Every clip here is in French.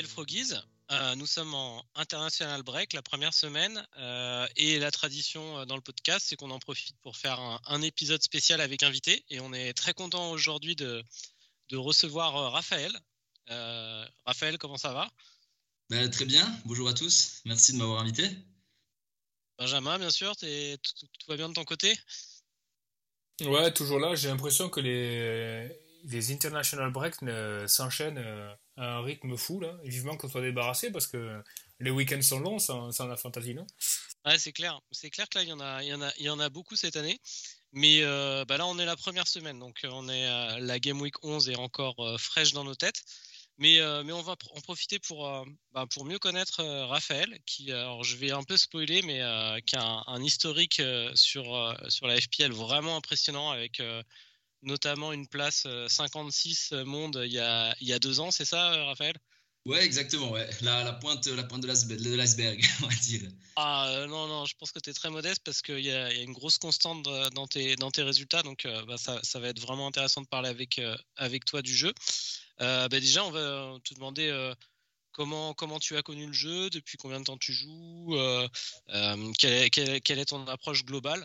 FPL Froggies. Euh, nous sommes en international break la première semaine euh, et la tradition euh, dans le podcast, c'est qu'on en profite pour faire un, épisode spécial avec invité et on est très content aujourd'hui de, de, recevoir Raphaël. Raphaël, comment ça va? Bah, Très bien, bonjour à tous, merci de m'avoir invité. Benjamin, bien sûr, tout, tout va bien de ton côté? Ouais, toujours là, j'ai l'impression que les les international breaks s'enchaînent euh, un rythme fou là. vivement qu'on soit débarrassé parce que les week-ends sont longs sans, la fantasy, non? Ouais, c'est clair. C'est clair que là, il y en a, beaucoup cette année. Mais euh, bah là, on est la première semaine, donc euh, on est la Game Week 11 est encore fraîche dans nos têtes. Mais, on va en profiter pour, bah, mieux connaître Raphaël, qui, alors je vais un peu spoiler, mais qui a un, historique sur la FPL vraiment impressionnant avec notamment une place 56 euh, monde il y a, il y a deux ans, c'est ça, euh, Raphaël? Ouais, exactement, ouais. La, la pointe, la pointe de l'iceberg, on va dire. Ah euh, non, non, je pense que tu es très modeste parce qu'il y, a une grosse constante dans tes, dans tes résultats, donc bah, ça, ça, va être vraiment intéressant de parler avec, avec toi du jeu. Bah, déjà, on va te demander comment, comment tu as connu le jeu, depuis combien de temps tu joues, quelle, quelle, est ton approche globale?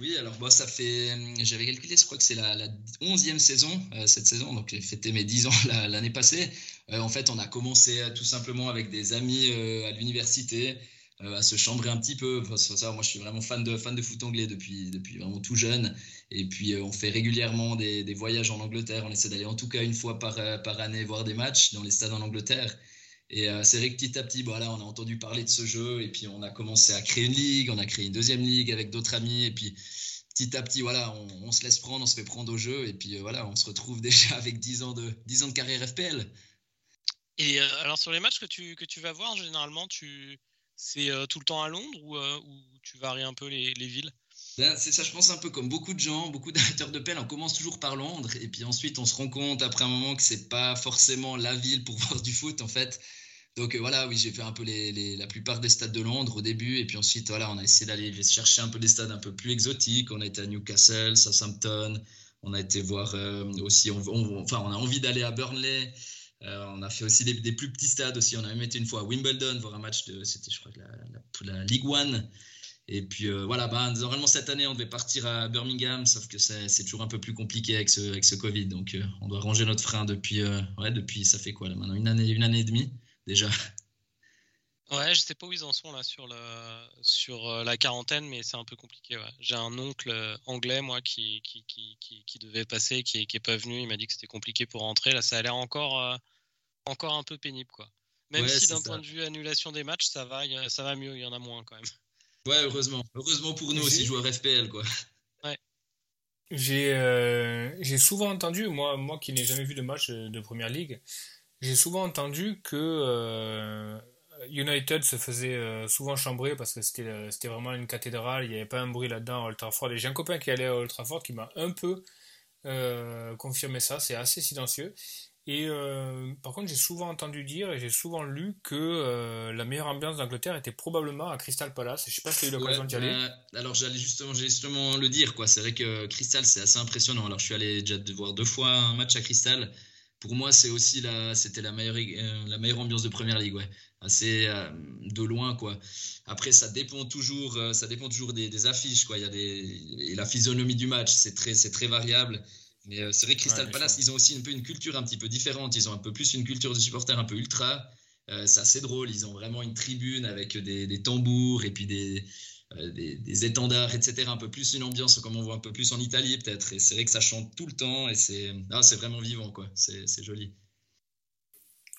Oui, alors bon, ça fait, j'avais calculé, je crois que c'est la, la 11e saison, euh, cette saison, donc j'ai fêté mes 10 ans l'année passée. Euh, en fait, on a commencé tout simplement avec des amis euh, à l'université à se chambrer un petit peu. Moi, je suis vraiment fan de, fan de foot anglais depuis, depuis vraiment tout jeune. Et puis, on fait régulièrement des, des, voyages en Angleterre. On essaie d'aller en tout cas une fois par, par année voir des matchs dans les stades en Angleterre. Et c'est vrai que petit à petit, voilà, on a entendu parler de ce jeu et puis on a commencé à créer une ligue, on a créé une deuxième ligue avec d'autres amis et puis petit à petit, voilà, on, se laisse prendre, on se fait prendre au jeu et puis voilà, on se retrouve déjà avec 10 ans de, 10 ans de carrière FPL. Et alors sur les matchs que tu, que tu vas voir, généralement, tu, c'est tout le temps à Londres ou, ou tu varies un peu les, les villes? Ben, c'est ça, je pense un peu comme beaucoup de gens, beaucoup d'amateurs de pelle, on commence toujours par Londres et puis ensuite on se rend compte après un moment que c'est pas forcément la ville pour voir du foot en fait. Donc euh, voilà, oui, j'ai fait un peu la plupart des stades de Londres au début, et puis ensuite, voilà, on a essayé d'aller chercher un peu des stades un peu plus exotiques. On a été à Newcastle, Southampton, on a été voir euh, aussi, enfin, on a envie d'aller à Burnley. Euh, on a fait aussi des, plus petits stades aussi. On a même été une fois à Wimbledon voir un match de, c'était je crois la, la, Ligue One. Et puis voilà, bah, normalement cette année on devait partir à Birmingham, sauf que c'est toujours un peu plus compliqué avec ce, avec ce Covid. Donc on doit ranger notre frein depuis, ouais, depuis ça fait quoi là maintenant une année, une année et demie déjà. Ouais, je sais pas où ils en sont là sur, le, sur euh, la quarantaine, mais c'est un peu compliqué. J'ai un oncle euh, anglais, moi, qui, qui, qui, qui devait passer, qui, qui est pas venu. Il m'a dit que c'était compliqué pour rentrer. Là, ça a l'air encore, euh, encore un peu pénible, quoi. Même si d'un point de vue annulation des matchs, ça va, ça va mieux, il y en a moins quand même. Ouais, heureusement. Heureusement pour nous aussi, joueurs FPL, quoi. Ouais. J'ai souvent entendu, moi, moi qui n'ai jamais vu de match de Première Ligue, j'ai souvent entendu que euh, United se faisait euh, souvent chambrer parce que c'était euh, c'était vraiment une cathédrale, il n'y avait pas un bruit là-dedans à Old Trafford. Et j'ai un copain qui allait à Old Trafford qui m'a un peu confirmé ça, c'est assez silencieux. Et par contre, j'ai souvent entendu dire et j'ai souvent lu que la meilleure ambiance d'Angleterre était probablement à Crystal Palace. Je sais pas si tu as eu l'occasion d'y aller. alors j'allais justement, justement le dire quoi. C'est vrai que Crystal c'est assez impressionnant. Alors je suis allé déjà voir deux fois un match à Crystal pour moi, c'est aussi la, c'était la meilleure, euh, la meilleure ambiance de première ligue, ouais. Assez euh, de loin, quoi. Après, ça dépend toujours, euh, ça dépend toujours des, affiches, quoi. Il y a des, et la physionomie du match, c'est très, c'est très variable. Mais c'est vrai que Crystal Palace, ils ont aussi un peu une culture un petit peu différente. Ils ont un peu plus une culture de supporters un peu ultra. c'est assez drôle. Ils ont vraiment une tribune avec des, des tambours et puis des, euh, des, étendards, etc. Un peu plus une ambiance comme on voit un peu plus en Italie peut-être. Et c'est vrai que ça chante tout le temps et c'est ah, c'est vraiment vivant quoi. C'est joli.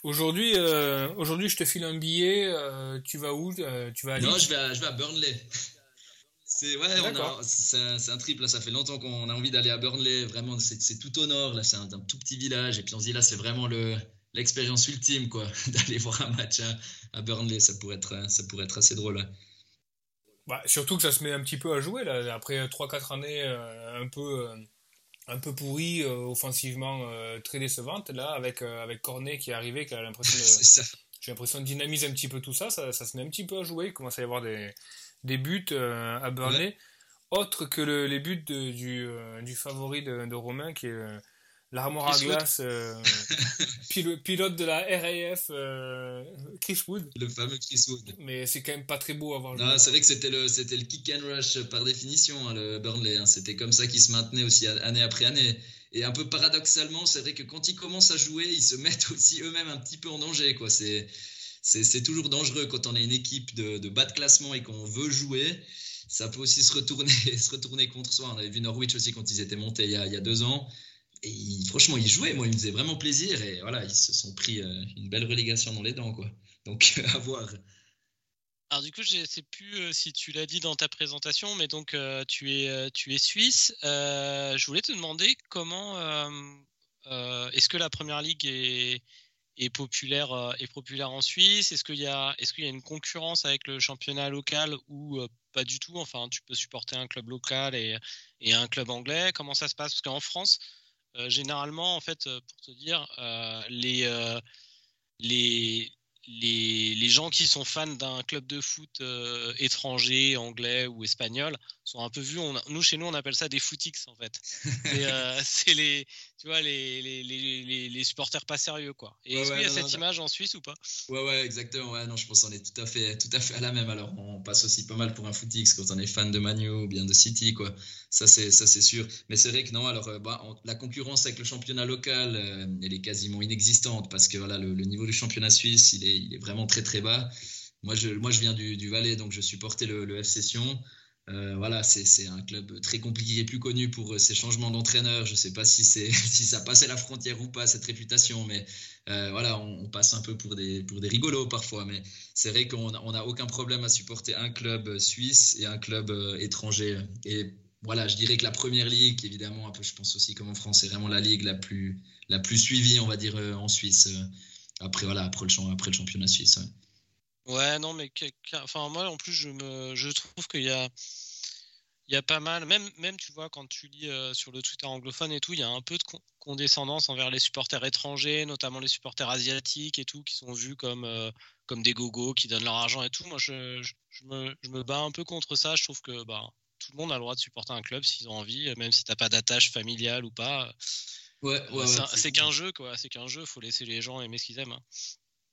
Aujourd'hui, euh, aujourd'hui, je te file un billet. Euh, tu vas où Tu vas à Non, je vais à, je vais à Burnley. C'est ouais, c'est un, trip là. Ça fait longtemps qu'on a envie d'aller à Burnley. Vraiment, c'est tout au nord là. C'est un, tout petit village. Et puis on se dit là, c'est vraiment le l'expérience ultime, quoi, d'aller voir un match à, Burnley. Ça pourrait être, ça pourrait être assez drôle. Bah, surtout que ça se met un petit peu à jouer là. Après 3-4 années un peu un peu pourries offensivement très décevantes là avec avec Cornet qui est arrivé qui a l'impression de, j'ai l'impression de dynamiser un petit peu tout ça, ça, ça se met un petit peu à jouer il commence à y avoir des, des buts à Burnley. Autre que les buts du, euh, du, favori de, Romain, qui est euh, l'armoire à glace, euh, pilote, de la RAF, Chris Wood. Le fameux Chris Wood. Mais c'est quand même pas très beau à voir. C'est vrai que c'était le, c'était le kick and rush par définition, hein, le Burnley. Hein. C'était comme ça qu'il se maintenait aussi année après année. Et un peu paradoxalement, c'est vrai que quand ils commencent à jouer, ils se mettent aussi eux-mêmes un petit peu en danger. Quoi. C'est, c'est, toujours dangereux quand on est une équipe de, de bas de classement et qu'on veut jouer ça peut aussi se retourner, se retourner contre soi. On avait vu Norwich aussi quand ils étaient montés il y a, il y a deux ans. Et franchement, ils jouaient, moi, ils me faisaient vraiment plaisir. Et voilà, ils se sont pris euh, une belle relégation dans les dents, quoi. Donc, à voir. Alors du coup, je ne sais plus euh, si tu l'as dit dans ta présentation, mais donc euh, tu, es, tu es suisse. je voulais te demander comment est-ce que la première ligue est, est populaire, est populaire en Suisse? Est-ce qu'il y, a, est qu'il y a une concurrence avec le championnat local ou pas du tout? Enfin, tu peux supporter un club local et, et un club anglais. Comment ça se passe? Parce qu'en France, généralement, en fait, pour te dire, les, les, les, les, gens qui sont fans d'un club de foot étranger, anglais ou espagnol sont un peu vus. On, nous, chez nous, on appelle ça des footix en fait. c'est les, tu vois, les, les, les, les, supporters pas sérieux, quoi. Et est-ce qu'il y a cette image en Suisse ou pas? Ouais, ouais, exactement. Ouais, non, je pense qu'on est tout à fait, tout à fait à la même. Alors, on passe aussi pas mal pour un footix quand on est fan de Manu ou bien de City, quoi. Ça, c'est, ça, c'est sûr. Mais c'est vrai que non. Alors, euh, bah, la concurrence avec le championnat local, euh, elle est quasiment inexistante parce que voilà, le, niveau du championnat suisse, il est, il est vraiment très, très bas. Moi, je, moi, je viens du, du Valais, donc je supportais le, le F Session. Euh, voilà, c'est un club très compliqué plus connu pour euh, ses changements d'entraîneur. Je ne sais pas si, si ça passait la frontière ou pas, cette réputation, mais euh, voilà, on, passe un peu pour des, pour des rigolos parfois. Mais c'est vrai qu'on n'a aucun problème à supporter un club suisse et un club étranger. Et voilà, je dirais que la première ligue, évidemment, un peu, je pense aussi comme en France, c'est vraiment la ligue la plus, la plus suivie, on va dire, en Suisse. Après, voilà, après le, après le championnat suisse. Ouais, non, mais enfin, moi, en plus, je, me, je trouve qu'il y a, il y a pas mal, même, même tu vois, quand tu lis euh, sur le Twitter anglophone et tout, il y a un peu de condescendance envers les supporters étrangers, notamment les supporters asiatiques et tout, qui sont vus comme, euh, comme des gogos qui donnent leur argent et tout. Moi, je, je, me, je, me, bats un peu contre ça. Je trouve que bah, tout le monde a le droit de supporter un club s'ils ont envie, même si tu n'as pas d'attache familiale ou pas. Ouais, ouais, c'est qu'un jeu, quoi. C'est qu'un jeu, faut laisser les gens aimer ce qu'ils aiment. Hein.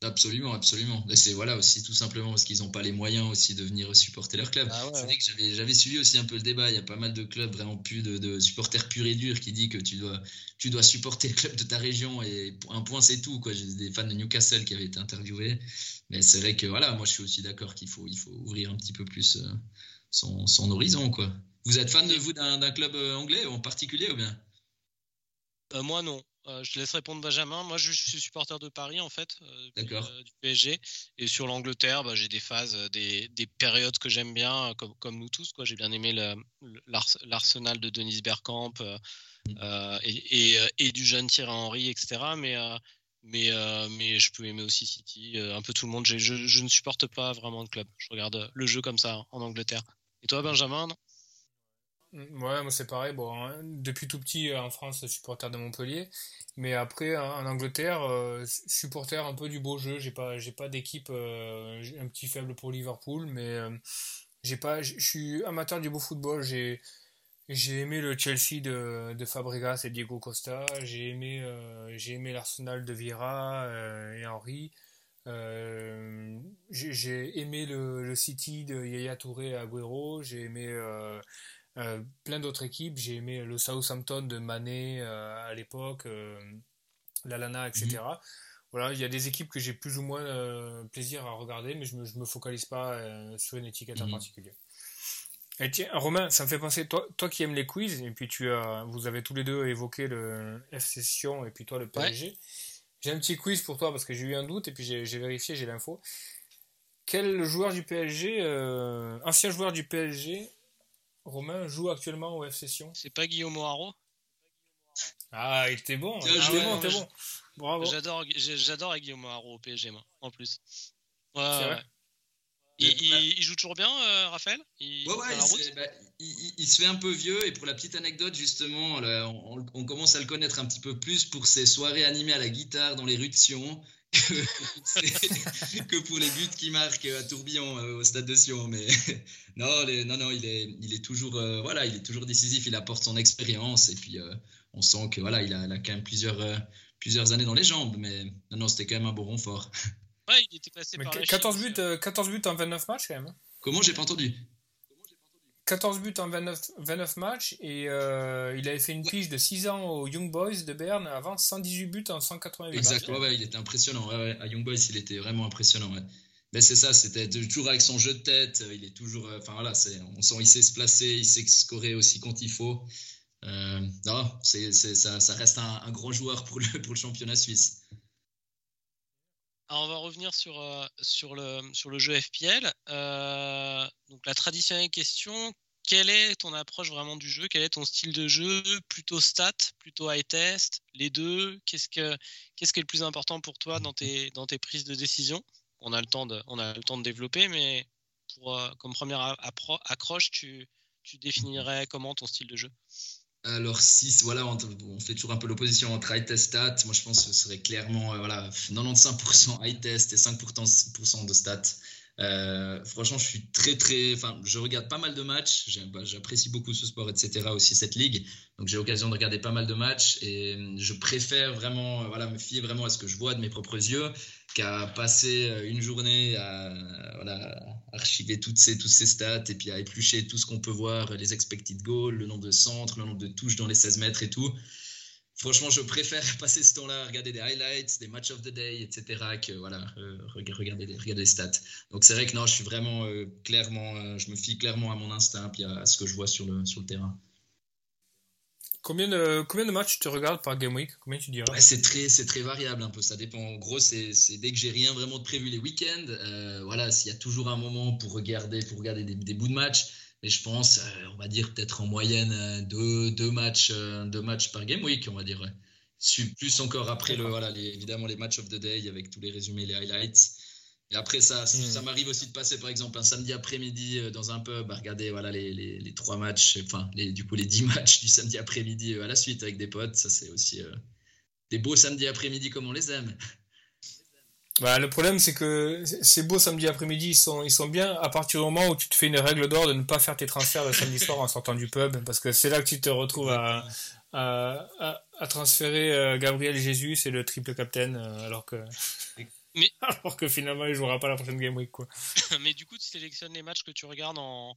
Absolument, absolument. c'est voilà aussi tout simplement parce qu'ils n'ont pas les moyens aussi de venir supporter leur club. Ah c'est vrai que j'avais, suivi aussi un peu le débat. Il y a pas mal de clubs vraiment plus de, supporters purs et durs qui dit que tu dois, tu dois supporter le club de ta région et un point c'est tout. Quoi. J'ai des fans de Newcastle qui avaient été interviewés. Mais c'est vrai que voilà, moi je suis aussi d'accord qu'il faut, il faut ouvrir un petit peu plus euh, son, son horizon. Quoi. Vous êtes fan de vous d'un, club euh, anglais en particulier ou bien? Moi non. Euh, je te laisse répondre Benjamin. Moi, je suis supporter de Paris en fait, euh, euh, du, PSG. Et sur l'Angleterre, bah, j'ai des phases, des, périodes que j'aime bien, comme, comme, nous tous. J'ai bien aimé l'Arsenal de Denis Bergkamp mm. et, et, du jeune Thierry Henry, etc. Mais mais, mais je peux aimer aussi City, un peu tout le monde. Je, je, ne supporte pas vraiment de club. Je regarde le jeu comme ça en Angleterre. Et toi, Benjamin Ouais, moi c'est pareil. Bon, hein, depuis tout petit euh, en France, supporter de Montpellier, mais après en Angleterre, euh, supporter un peu du beau jeu. J'ai pas, j'ai pas d'équipe, euh, un petit faible pour Liverpool, mais j'ai pas, je suis amateur du beau football. J'ai, j'ai aimé le Chelsea de, de Fabregas et Diego Costa. J'ai aimé, j'ai aimé l'Arsenal de Vieira et Henry. j'ai aimé le, le, City de Yaya Touré et Agüero. J'ai aimé plein d'autres équipes. J'ai aimé le Southampton de Mané euh, à l'époque, euh, l'Alana, etc. Mhm. Voilà, il y a des équipes que j'ai plus ou moins plaisir à regarder, mais je me, me focalise pas sur une étiquette en mhm. particulier. Et tiens, Romain, ça me fait penser, toi, toi qui aimes les quiz, et puis tu as, vous avez tous les deux évoqué le F Session et puis toi le PSG. J'ai un petit quiz pour toi parce que j'ai eu un doute et puis j'ai vérifié, j'ai l'info. Quel joueur du PSG, ancien joueur du PSG, Romain joue actuellement au F Session. C'est pas Guillaume Haro Ah, il était bon. Bien Il bon, non, il était mais bon. Bravo. J'adore, j'adore Guillaume Haro au PSG, moi, en plus. Ouais, C'est ouais. vrai Il, Ouais. il- il joue toujours bien, euh, Raphaël? Il, Ouais, dans ouais, la il, route se- bah, il- il- il se fait un peu vieux et pour la petite anecdote justement, là, on, on commence à le connaître un petit peu plus pour ses soirées animées à la guitare dans les rues de Sion que, que pour les buts qu'il marque à Tourbillon euh, au stade de Sion. Mais non, les- non, non, il est, il est toujours, euh, voilà, il est toujours décisif. Il apporte son expérience et puis euh, on sent que voilà, il a, il a quand même plusieurs, euh, plusieurs années dans les jambes. Mais non, non, c'était quand même un bon renfort. Ouais, il était passé Mais par la 14 Chine buts, aussi. euh, 14 buts en 29 matchs quand même. hein. Comment? J'ai pas entendu 14 buts en 29, 29 matchs et euh, il avait fait une pige de 6 ans aux Young Boys de Berne avant 118 buts en 188 matchs. Ouais, il était impressionnant. Ouais, ouais. À Young Boys, il était vraiment impressionnant. Mais c'est ça, c'était toujours avec son jeu de tête. Il est toujours. euh, Enfin voilà, on sent il sait se placer, il sait scorer aussi quand il faut. Euh, non, ça, ça reste un, un grand joueur pour le, pour le championnat suisse. On va revenir sur, euh, le, jeu FPL. Euh, la traditionnelle question quelle est ton approche vraiment du jeu? Quel est ton style de jeu? Plutôt stat, plutôt high test Les deux? Qu'est-ce que qu'est-ce qui est le plus important pour toi dans tes, prises de décision? On a, le temps de, développer, mais euh, comme première accroche, tu définirais comment ton style de jeu? Alors, si voilà, on, fait toujours un peu l'opposition entre high test stat, moi je pense que ce serait clairement euh, voilà, 95% high test et 5% de stats. Euh, franchement, je suis très très. Enfin, je regarde pas mal de matchs. J'apprécie beaucoup ce sport, etc. Aussi cette ligue. Donc j'ai l'occasion de regarder pas mal de matchs et euh, je préfère vraiment, euh, voilà, me fier vraiment à ce que je vois de mes propres yeux qu'à passer une journée à voilà, archiver toutes ces, toutes ces stats et puis à éplucher tout ce qu'on peut voir, les expected goals, le nombre de centres, le nombre de touches dans les 16 mètres et tout. Franchement, je préfère passer ce temps-là à regarder des highlights, des match of the day, etc. que voilà, euh, reg- regarder, les, regarder les stats. Donc c'est vrai que non, je suis vraiment euh, clairement, euh, je me fie clairement à mon instinct puis à, à ce que je vois sur le, sur le terrain. Combien de, combien de matchs tu regardes par Game Week? Combien tu dirais Ouais, c'est très, c'est très variable un peu. Ça dépend. En gros, c'est, dès que j'ai rien vraiment de prévu les week-ends. voilà, s'il y a toujours un moment pour regarder, pour regarder des, des bouts de match. Mais je pense, euh, on va dire peut-être en moyenne euh, deux, deux matchs, euh, deux matchs par game week, on va dire. ouais. Plus encore après le, voilà, les, évidemment les matchs of the day avec tous les résumés, les highlights. Et après ça, Mm. ça m'arrive aussi de passer par exemple un samedi après-midi dans un pub à regarder voilà les, les, les trois matchs, enfin les, du coup les dix matchs du samedi après-midi à la suite avec des potes. Ça c'est aussi euh, des beaux samedis après-midi comme on les aime. Bah, le problème, c'est que ces beaux samedi après-midi, ils sont, ils sont bien à partir du moment où tu te fais une règle d'or de ne pas faire tes transferts le samedi soir en sortant du pub, parce que c'est là que tu te retrouves à, à, à, à transférer euh, Gabriel Jesus et le triple captain, euh, alors que, Mais- alors que finalement, il jouera pas la prochaine game week, quoi. Mais du coup, tu sélectionnes les matchs que tu regardes en,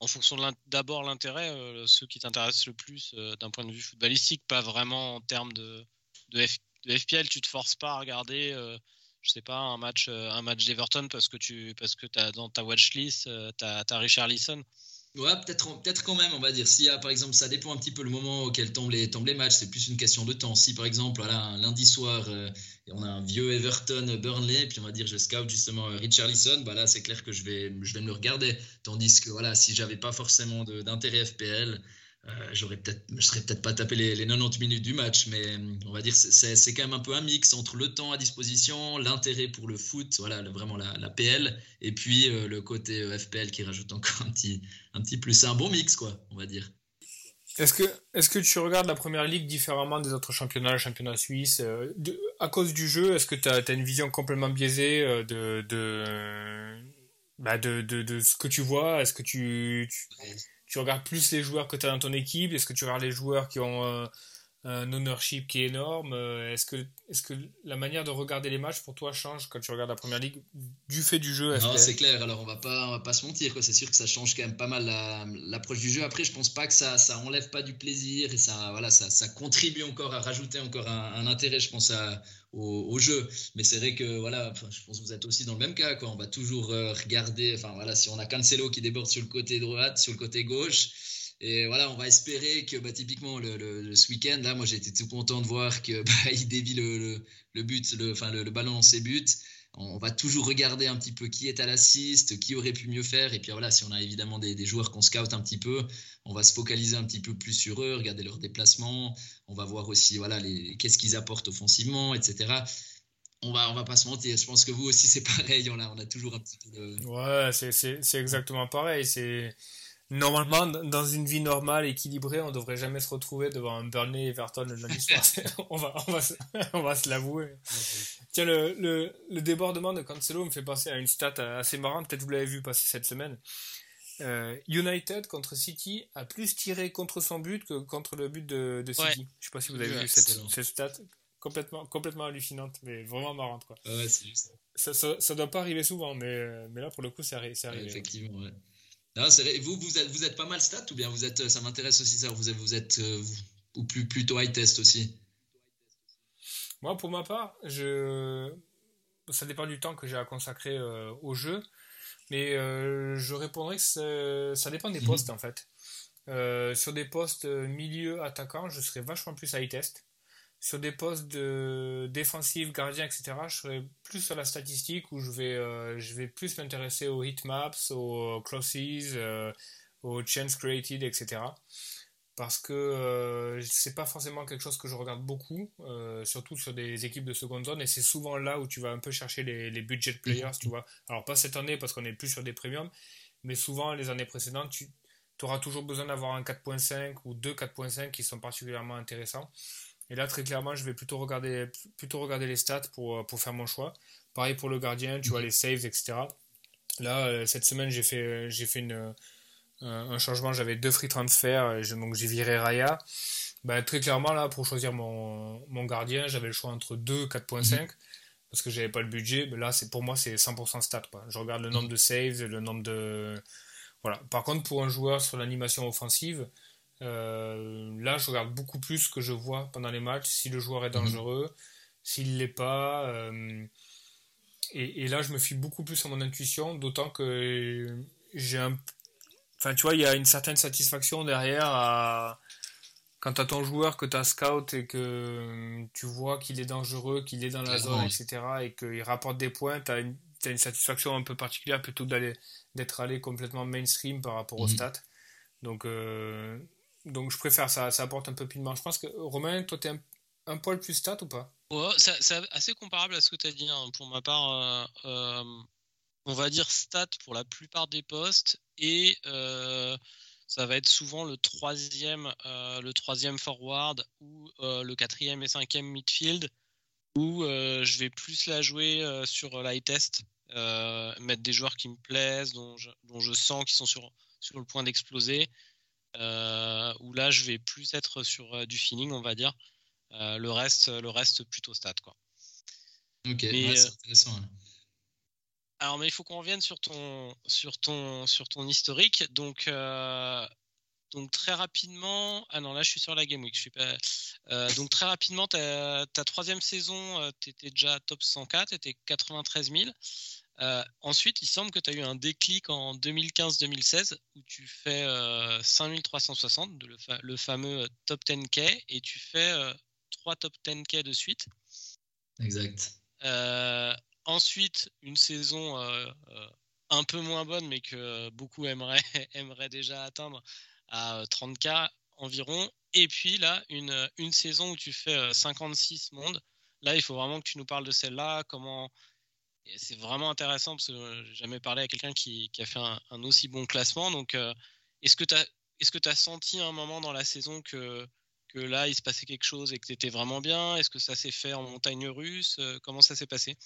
en fonction de d'abord l'intérêt, euh, ceux qui t'intéressent le plus euh, d'un point de vue footballistique, pas vraiment en termes de, de, F- de FPL. Tu te forces pas à regarder, euh, je sais pas, un match, euh, un match d'Everton parce que tu parce que as dans ta watchlist, euh, tu as, Richard Leeson. Ouais, peut-être peut-être quand même, on va dire. S'il y a, par exemple, ça dépend un petit peu le moment auquel tombent les, tombent les matchs, c'est plus une question de temps. Si, par exemple, voilà, un lundi soir, euh, on a un vieux Everton Burnley, puis on va dire, je scout justement Richarlison, bah là, c'est clair que je vais, je vais me le regarder. Tandis que, voilà, si j'avais pas forcément d'intérêt FPL, j'aurais peut-être, je serais peut-être pas tapé les, les 90 minutes du match, mais euh, on va dire, c'est- c'est quand même un peu un mix entre le temps à disposition, l'intérêt pour le foot, voilà, le- vraiment la, la PL, et puis euh, le côté euh, FPL qui rajoute encore un petit, un petit plus. C'est un bon mix, quoi, on va dire. Est-ce que, est-ce que tu regardes la première ligue différemment des autres championnats, le championnat suisse euh, de- À cause du jeu, est-ce que tu as, une vision complètement biaisée euh, de, de, bah de, de, de ce que tu vois? Est-ce que tu, tu, tu regardes plus les joueurs que tu as dans ton équipe Est-ce que tu regardes les joueurs qui ont euh, un ownership qui est énorme Euh, Est-ce que, est-ce que la manière de regarder les matchs pour toi change quand tu regardes la première ligue du fait du jeu Non, c'est clair. Alors, on va pas, on va pas se mentir. C'est sûr que ça change quand même pas mal la- l'approche du jeu. Après, je pense pas que ça, ça enlève pas du plaisir et ça, voilà, ça, ça contribue encore à rajouter encore un, un intérêt, je pense, à, au, au jeu. Mais c'est vrai que, voilà, enfin, je pense que vous êtes aussi dans le même cas. Quoi. On va toujours euh, regarder. Enfin, voilà, si on a Cancelo qui déborde sur le côté droite, sur le côté gauche. Et voilà, on va espérer que bah, typiquement le, ce week-end, là, moi été tout content de voir qu'il bah, dévie le, le, but, le, enfin, le, ballon dans ses buts. On, va toujours regarder un petit peu qui est à l'assist, qui aurait pu mieux faire. Et puis voilà, si on a évidemment des, des joueurs qu'on scout un petit peu, on va se focaliser un petit peu plus sur eux, regarder leurs déplacements. On va voir aussi voilà, qu'est-ce qu'ils apportent offensivement, etc on va, on va pas se mentir. Je pense que vous aussi, c'est pareil. On a, on a toujours un petit peu de... Ouais, c'est exactement pareil. C'est normalement dans une vie normale équilibrée, on devrait jamais se retrouver devant un Burnley Everton le lundi soir. on va, on va, on va se l'avouer. Tiens, le, le, le, débordement de Cancelo me fait penser à une stat assez marrante. Peut-être vous l'avez vu passer cette semaine. Euh, United contre City a plus tiré contre son but que contre le but de, de City. Ouais. Je sais pas si vous avez vu cette, cette stat complètement, complètement hallucinante, mais vraiment marrante. Quoi. Ouais, c'est juste ça. Ça, ça, doit pas arriver souvent, mais, mais là, pour le coup, c'est arrivé. Effectivement, ouais. Non, vrai. Vous, vous êtes, vous êtes pas mal stat ou bien vous êtes, ça m'intéresse aussi ça, vous êtes, vous êtes euh, ou plus, plutôt high test aussi? Moi, pour ma part, je... ça dépend du temps que j'ai à consacrer euh, au jeu, mais euh, je répondrais que ça dépend des mhm. postes en fait. sur des postes milieu attaquant, je serais vachement plus high test sur des postes de défensif, gardien, etc., je serai plus sur la statistique où je vais, euh, je vais plus m'intéresser aux heatmaps, aux crosses, euh, aux chances created, etc. Parce que euh, c'est pas forcément quelque chose que je regarde beaucoup, surtout sur des équipes de seconde zone, et c'est souvent là où tu vas un peu chercher les, les budget players, tu vois. Alors pas cette année parce qu'on est plus sur des premiums, mais souvent les années précédentes, tu auras toujours besoin d'avoir un 4.5 ou deux 4.5 qui sont particulièrement intéressants. Et là, très clairement, je vais plutôt regarder, plutôt regarder les stats pour, pour faire mon choix. Pareil pour le gardien, tu vois, les saves, etc. Là, euh, cette semaine, j'ai fait, j'ai fait une, un changement. J'avais deux free transferts, donc j'ai viré Raya. Ben, très clairement, là, pour choisir mon, mon gardien, j'avais le choix entre 2 4.5 mhm. parce que j'avais pas le budget. Mais là, c'est, pour moi, c'est 100% stats. Quoi. Je regarde le nombre de saves, le nombre de. Voilà. Par contre, pour un joueur sur l'animation offensive, euh, là, je regarde beaucoup plus ce que je vois pendant les matchs, si le joueur est mhm. dangereux, s'il l'est pas. Euh, et, là, je me fie beaucoup plus à mon intuition, d'autant que j'ai un. Enfin, tu vois, il y a une certaine satisfaction derrière à. Quand tu as ton joueur que tu as scout et que tu vois qu'il est dangereux, qu'il est dans la zone, etc., et qu'il rapporte des points, tu as, une satisfaction un peu particulière plutôt d'aller d'être allé complètement mainstream par rapport aux mhm. stats. Donc, euh, donc je préfère ça, ça apporte un peu plus de Je pense que Romain, toi, tu es un, poil plus stat ou pas? C'est assez comparable à ce que tu as dit. Hein. Pour ma part, euh, euh, on va dire stat pour la plupart des postes et euh, ça va être souvent le troisième, le troisième forward ou le quatrième et cinquième midfield où je vais plus la jouer sur l'high test, mettre des joueurs qui me plaisent, dont je, sens qu'ils sont sur le point d'exploser. Euh, où là je vais plus être sur euh, du feeling, on va dire. Euh, le reste, le reste plutôt stat quoi. Ok, c'est intéressant. Alors, mais il faut qu'on revienne sur ton, sur ton, sur ton historique. Donc, donc très rapidement, ah non là je suis sur la Game Week, je suis pas. donc très rapidement, ta, ta troisième saison, tu étais déjà top 104, tu étais 93 000. Euh, ensuite, il semble que tu as eu un déclic en 2015-2016 où tu fais 5360, euh, le, fameux euh, top 10K, et tu fais 3 top 10K de suite. Exact. ensuite, une saison un peu moins bonne, mais que beaucoup aimeraient, aimeraient déjà atteindre à 30K environ. Et puis là, une, une saison où tu fais 56 mondes. Là, il faut vraiment que tu nous parles de celle-là, comment c'est vraiment intéressant parce que j'ai jamais parlé à quelqu'un qui, a fait un, aussi bon classement. Donc, euh, est-ce que tu as, senti un moment dans la saison que, là, il se passait quelque chose et que tu étais vraiment bien? Est-ce que ça s'est fait en montagne russe? Euh, Comment ça s'est passé?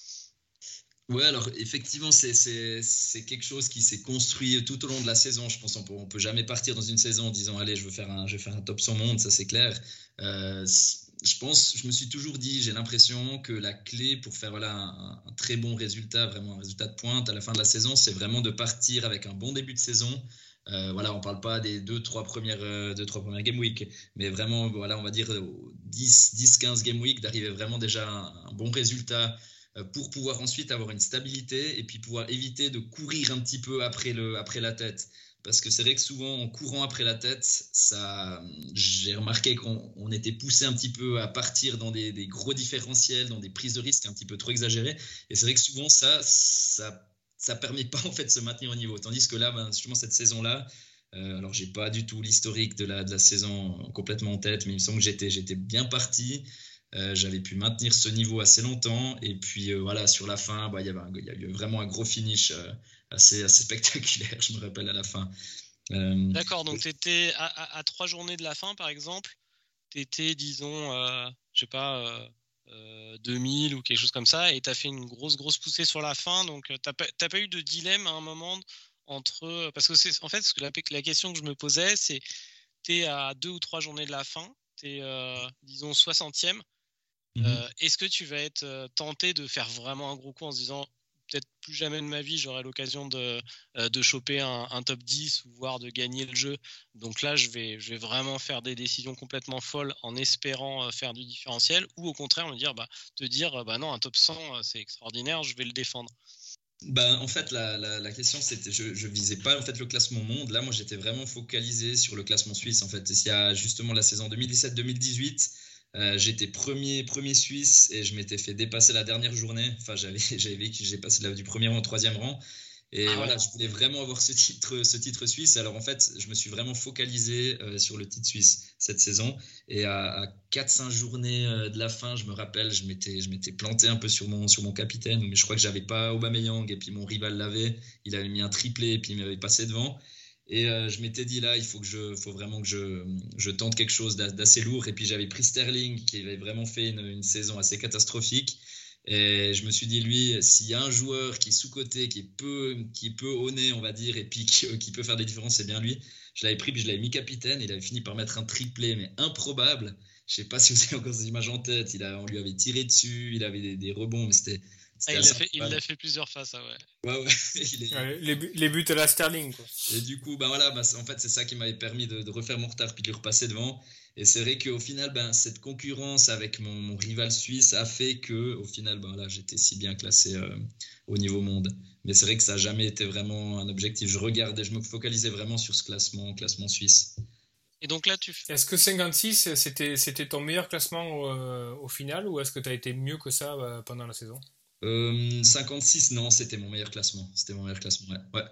Ouais, alors effectivement, c'est quelque chose qui s'est construit tout au long de la saison. Je pense qu'on peut, on peut jamais partir dans une saison en disant allez, je veux faire un, vais faire un top 100 monde, ça c'est clair. Euh, je pense, je me suis toujours dit, j'ai l'impression que la clé pour faire voilà, un, très bon résultat, vraiment un résultat de pointe à la fin de la saison, c'est vraiment de partir avec un bon début de saison. Euh, voilà, on parle pas des deux, trois premières, euh, deux, trois premières game week, mais vraiment, voilà, on va dire 10, 10 15 game week, d'arriver vraiment déjà à un, bon résultat euh, pour pouvoir ensuite avoir une stabilité et puis pouvoir éviter de courir un petit peu après, le, après la tête parce que c'est vrai que souvent en courant après la tête, ça, j'ai remarqué qu'on était poussé un petit peu à partir dans des, gros différentiels, dans des prises de risque un petit peu trop exagérées. Et c'est vrai que souvent ça, ça, ça permet pas en fait de se maintenir au niveau. Tandis que là, ben, justement cette saison-là, euh, alors j'ai pas du tout l'historique de la, de la saison complètement en tête, mais il me semble que j'étais, j'étais bien parti. Euh, j'avais pu maintenir ce niveau assez longtemps. Et puis euh, voilà, sur la fin, bah, il, y avait il y a eu vraiment un gros finish euh, assez, assez spectaculaire, je me rappelle à la fin. D'accord, donc tu étais à, trois journées de la fin, par exemple, tu étais, disons, je sais pas, 2000 ou quelque chose comme ça, et tu as fait une grosse, grosse poussée sur la fin. Donc tu n'as pas, pas, eu de dilemme à un moment entre. Parce que c'est en fait, ce que la, la question que je me posais, c'est tu es à deux ou trois journées de la fin, tu es, disons, 60e. Mmh euh, est-ce que tu vas être euh, tenté de faire vraiment un gros coup en se disant peut-être plus jamais de ma vie j'aurai l'occasion de, euh, de choper un, top 10 ou voire de gagner le jeu. Donc là, je vais, je vais vraiment faire des décisions complètement folles en espérant faire du différentiel ou au contraire me dire, bah, te dire bah non, un top 100 c'est extraordinaire, je vais le défendre. Bah, en fait, la, la, question, c'était, je, je visais pas en fait le classement monde. Là, moi, j'étais vraiment focalisé sur le classement suisse. En fait, il y a justement la saison 2017-2018 euh, j'étais premier, premier Suisse et je m'étais fait dépasser la dernière journée. Enfin, j'avais, j'avais j'ai passé du premier rang au troisième rang. Et ah voilà, je voulais vraiment avoir ce titre, ce titre suisse. Alors en fait, je me suis vraiment focalisé euh, sur le titre suisse cette saison. Et à, 4-5 journées euh, de la fin, je me rappelle, je m'étais, je m'étais planté un peu sur mon, sur mon capitaine. Mais je crois que j'avais pas Aubameyang et puis mon rival l'avait. Il avait mis un triplé et puis il m'avait passé devant. Et euh, je m'étais dit là, il faut, que je, faut vraiment que je, je tente quelque chose d'assez lourd. Et puis j'avais pris Sterling qui avait vraiment fait une, saison assez catastrophique. Et je me suis dit, lui, s'il y a un joueur qui est sous-côté, qui peut, qui peut honner, on va dire, et puis qui, qui peut faire des différences, c'est bien lui. Je l'avais pris, puis je l'avais mis capitaine. Il avait fini par mettre un triplé, mais improbable. Je sais pas si vous avez encore ces images en tête. Il a, on lui avait tiré dessus, il avait des, des rebonds, mais c'était ah, il l'a fait, il fait, plusieurs fois, ça, ouais. ouais, ouais. les, les, buts à la Sterling, quoi. Et du coup, ben voilà, bah, en fait, c'est ça qui m'avait permis de, refaire mon retard puis de lui repasser devant. Et c'est vrai qu'au final, ben, cette concurrence avec mon, mon, rival suisse a fait que, au final, ben, là, j'étais si bien classé euh, au niveau monde. Mais c'est vrai que ça n'a jamais été vraiment un objectif. Je regardais, je me focalisais vraiment sur ce classement, classement suisse. Et donc là, tu. Est-ce que 56, c'était, c'était ton meilleur classement au, euh, au final, ou est-ce que tu as été mieux que ça pendant la saison? 56, euh, non, c'était mon meilleur classement. C'était mon meilleur classement, ouais.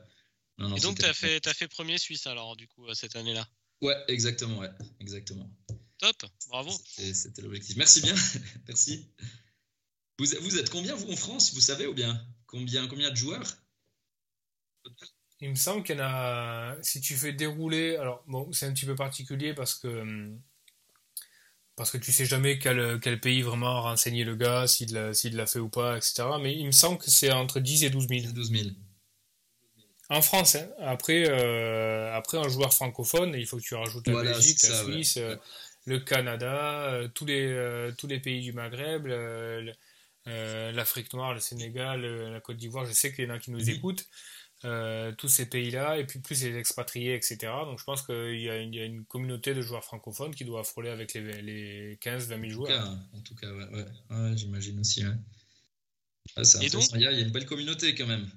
Et donc, tu as fait, as fait premier Suisse alors, du coup, euh, cette année-là Ouais, exactement, ouais, exactement. Top, bravo. C'était l'objectif. Merci bien, merci. Vous, vous, êtes combien, vous, en France, vous savez, ou bien? Combien, combien de joueurs? Il me semble qu'il y en a. Si tu fais dérouler. Alors, bon, c'est un petit peu particulier parce que hum, parce que tu sais jamais quel, quel pays vraiment a renseigné le gars, s'il l'a fait ou pas, etc. Mais il me semble que c'est entre 10 et 12 000. 12 000. En France, hein. après, euh, après un joueur francophone, il faut que tu rajoutes la Belgique, la Suisse, euh, le Canada, euh, tous, les, tous les pays du Maghreb, l'Afrique noire, le Sénégal, la Côte d'Ivoire. Je sais qu'il y en a qui nous écoutent. Euh, tous ces pays-là, et puis plus les expatriés, etc. Donc je pense qu'il y, a une communauté de joueurs francophones qui doit frôler avec les, les 15-20 000 joueurs. En tout cas, ouais, ouais. j'imagine aussi. Ah, et donc, il y a une belle communauté quand même.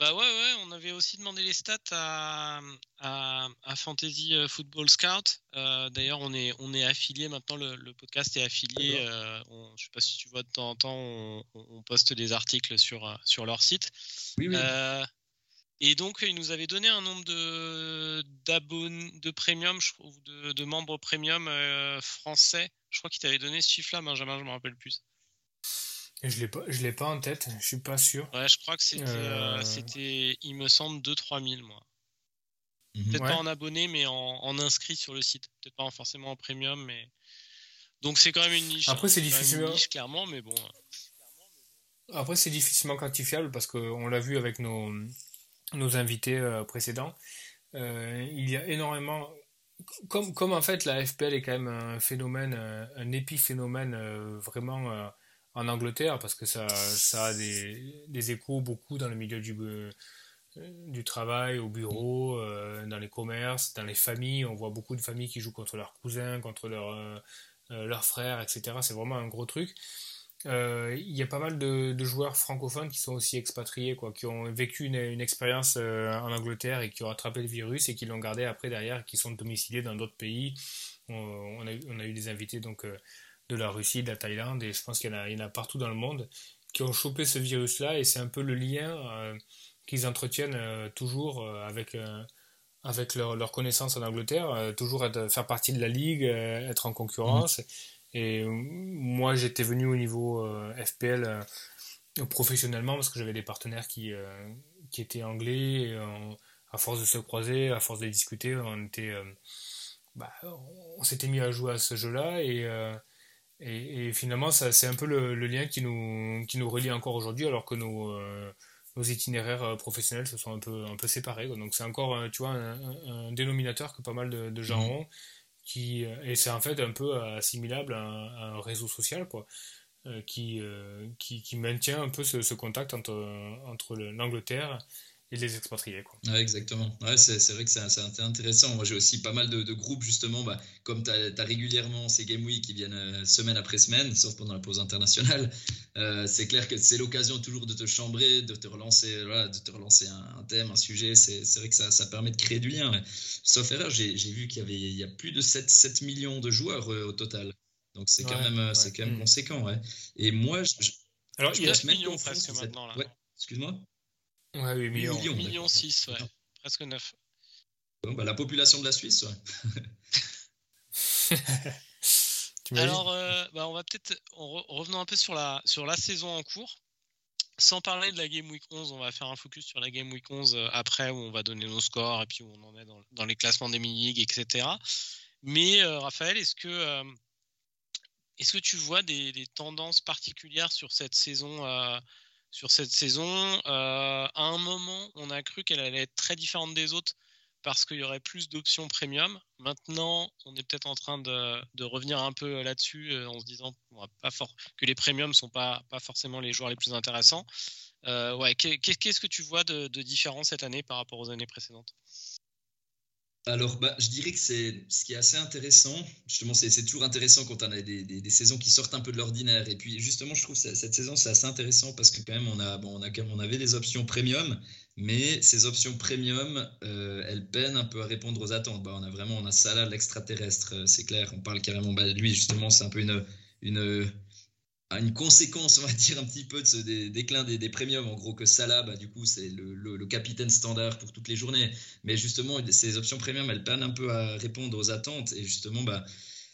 Bah ouais, ouais, on avait aussi demandé les stats à, à, Fantasy euh, Football Scout. Euh, d'ailleurs, on est, on est affilié maintenant, le, podcast est affilié. Euh, je sais pas si tu vois de temps en temps, on, poste des articles sur, sur leur site. Oui, oui. et donc, ils nous avaient donné un nombre de, de premium, je trouve, de, de membres premium français. Je crois qu'ils t'avaient donné ce chiffre-là, Benjamin, je me rappelle plus. Je l'ai pas, je l'ai pas en tête, je suis pas sûr. Ouais, je crois que c'était, euh, euh, c'était il me semble 2-3 000 moi. Mhm. Peut-être pas en abonné, mais en, inscrit sur le site. Peut-être pas forcément en premium, mais donc c'est quand même une niche. Après, c'est difficilement. niche clairement, mais bon. Après, c'est difficilement quantifiable parce qu'on l'a vu avec nos, nos invités euh, précédents. il y a énormément. Comme, comme en fait la FPL est quand même un phénomène, un épiphénomène vraiment en Angleterre parce que ça, ça a des, des échos beaucoup dans le milieu du, euh, du travail, au bureau, euh, dans les commerces, dans les familles. On voit beaucoup de familles qui jouent contre leurs cousins, contre leurs, euh, leurs frères, etc. C'est vraiment un gros truc. euh, il y a pas mal de, joueurs francophones qui sont aussi expatriés, quoi, qui ont vécu une, expérience euh, en Angleterre et qui ont attrapé le virus et qui l'ont gardé après derrière, qui sont domiciliés dans d'autres pays. On, a, eu des invités donc euh, de la Russie, de la Thaïlande et je pense qu'il y, en a partout dans le monde qui ont chopé ce virus-là et c'est un peu le lien qu'ils entretiennent toujours avec avec leur, leur, connaissance en Angleterre, toujours faire partie de la ligue, être en concurrence. Mmh. Et euh, moi, j'étais venu au niveau euh, FPL euh, professionnellement parce que j'avais des partenaires qui, qui étaient anglais. Et à force de se croiser, à force de discuter, on était, bah, on s'était mis à jouer à ce jeu-là et, et, finalement, c'est un peu le, lien qui nous, qui nous relie encore aujourd'hui, alors que nos, nos itinéraires professionnels se sont un peu, un peu séparés. Donc c'est encore, tu vois, un, dénominateur que pas mal de, de gens mmh. ont qui, euh, et c'est en fait un peu assimilable à un, réseau social, quoi, euh, qui, euh, qui, qui, maintient un peu ce, ce contact entre, entre l'Angleterre et les. Quoi. Ouais, exactement. Ouais, c'est, vrai que c'est, intéressant. Moi, j'ai aussi pas mal de, groupes, justement, bah, comme tu as, régulièrement ces Game Week qui viennent semaine après semaine, sauf pendant la pause internationale. c'est clair que c'est l'occasion toujours de te chambrer, de te relancer, voilà, de te relancer un, thème, un sujet. C'est, vrai que ça, ça, permet de créer du lien. Sauf erreur, j'ai, vu qu'il y avait il y a plus de 7, 7 millions de joueurs au total. Donc c'est quand, même, quand même mm. conséquent. Et moi, je, Alors, il y a 9 millions presque maintenant. Là. Excuse-moi. Ouais, 8 millions. 8 millions, 6, ouais. presque 9. bah, la population de la Suisse, ouais. Alors, euh, bah, on va peut-être, revenons un peu sur la, sur la saison en cours. Sans parler de la Game Week 11, on va faire un focus sur la Game Week 11 euh, après, où on va donner nos scores et puis où on en est dans, les classements des mini-ligues, etc. Mais euh, Raphaël, est-ce que, est-ce que tu vois des, des, tendances particulières sur cette saison sur cette saison. Euh, à un moment, on a cru qu'elle allait être très différente des autres parce qu'il y aurait plus d'options premium. Maintenant, on est peut-être en train de, revenir un peu là-dessus euh, en se disant que les premiums sont pas, forcément les joueurs les plus intéressants. Euh, ouais, qu'est-ce que tu vois de différent cette année par rapport aux années précédentes? Alors, bah, je dirais que c'est ce qui est assez intéressant. Justement, c'est toujours intéressant quand on a des, des, saisons qui sortent un peu de l'ordinaire. Et puis, justement, je trouve que cette saison, c'est assez intéressant parce que quand même, on, a, bon, on, a, on avait des options premium, mais ces options premium, euh, elles peinent un peu à répondre aux attentes. Bah, on a vraiment, on a Salah, l'extraterrestre, euh, c'est clair. On parle carrément, bah, lui, justement, c'est un peu une, une une conséquence, on va dire, un petit peu de ce déclin des, premiums. En gros, que Salah, bah, du coup, c'est le, capitaine standard pour toutes les journées. Mais justement, ces options premium, elles peinent un peu à répondre aux attentes. Et justement, bah,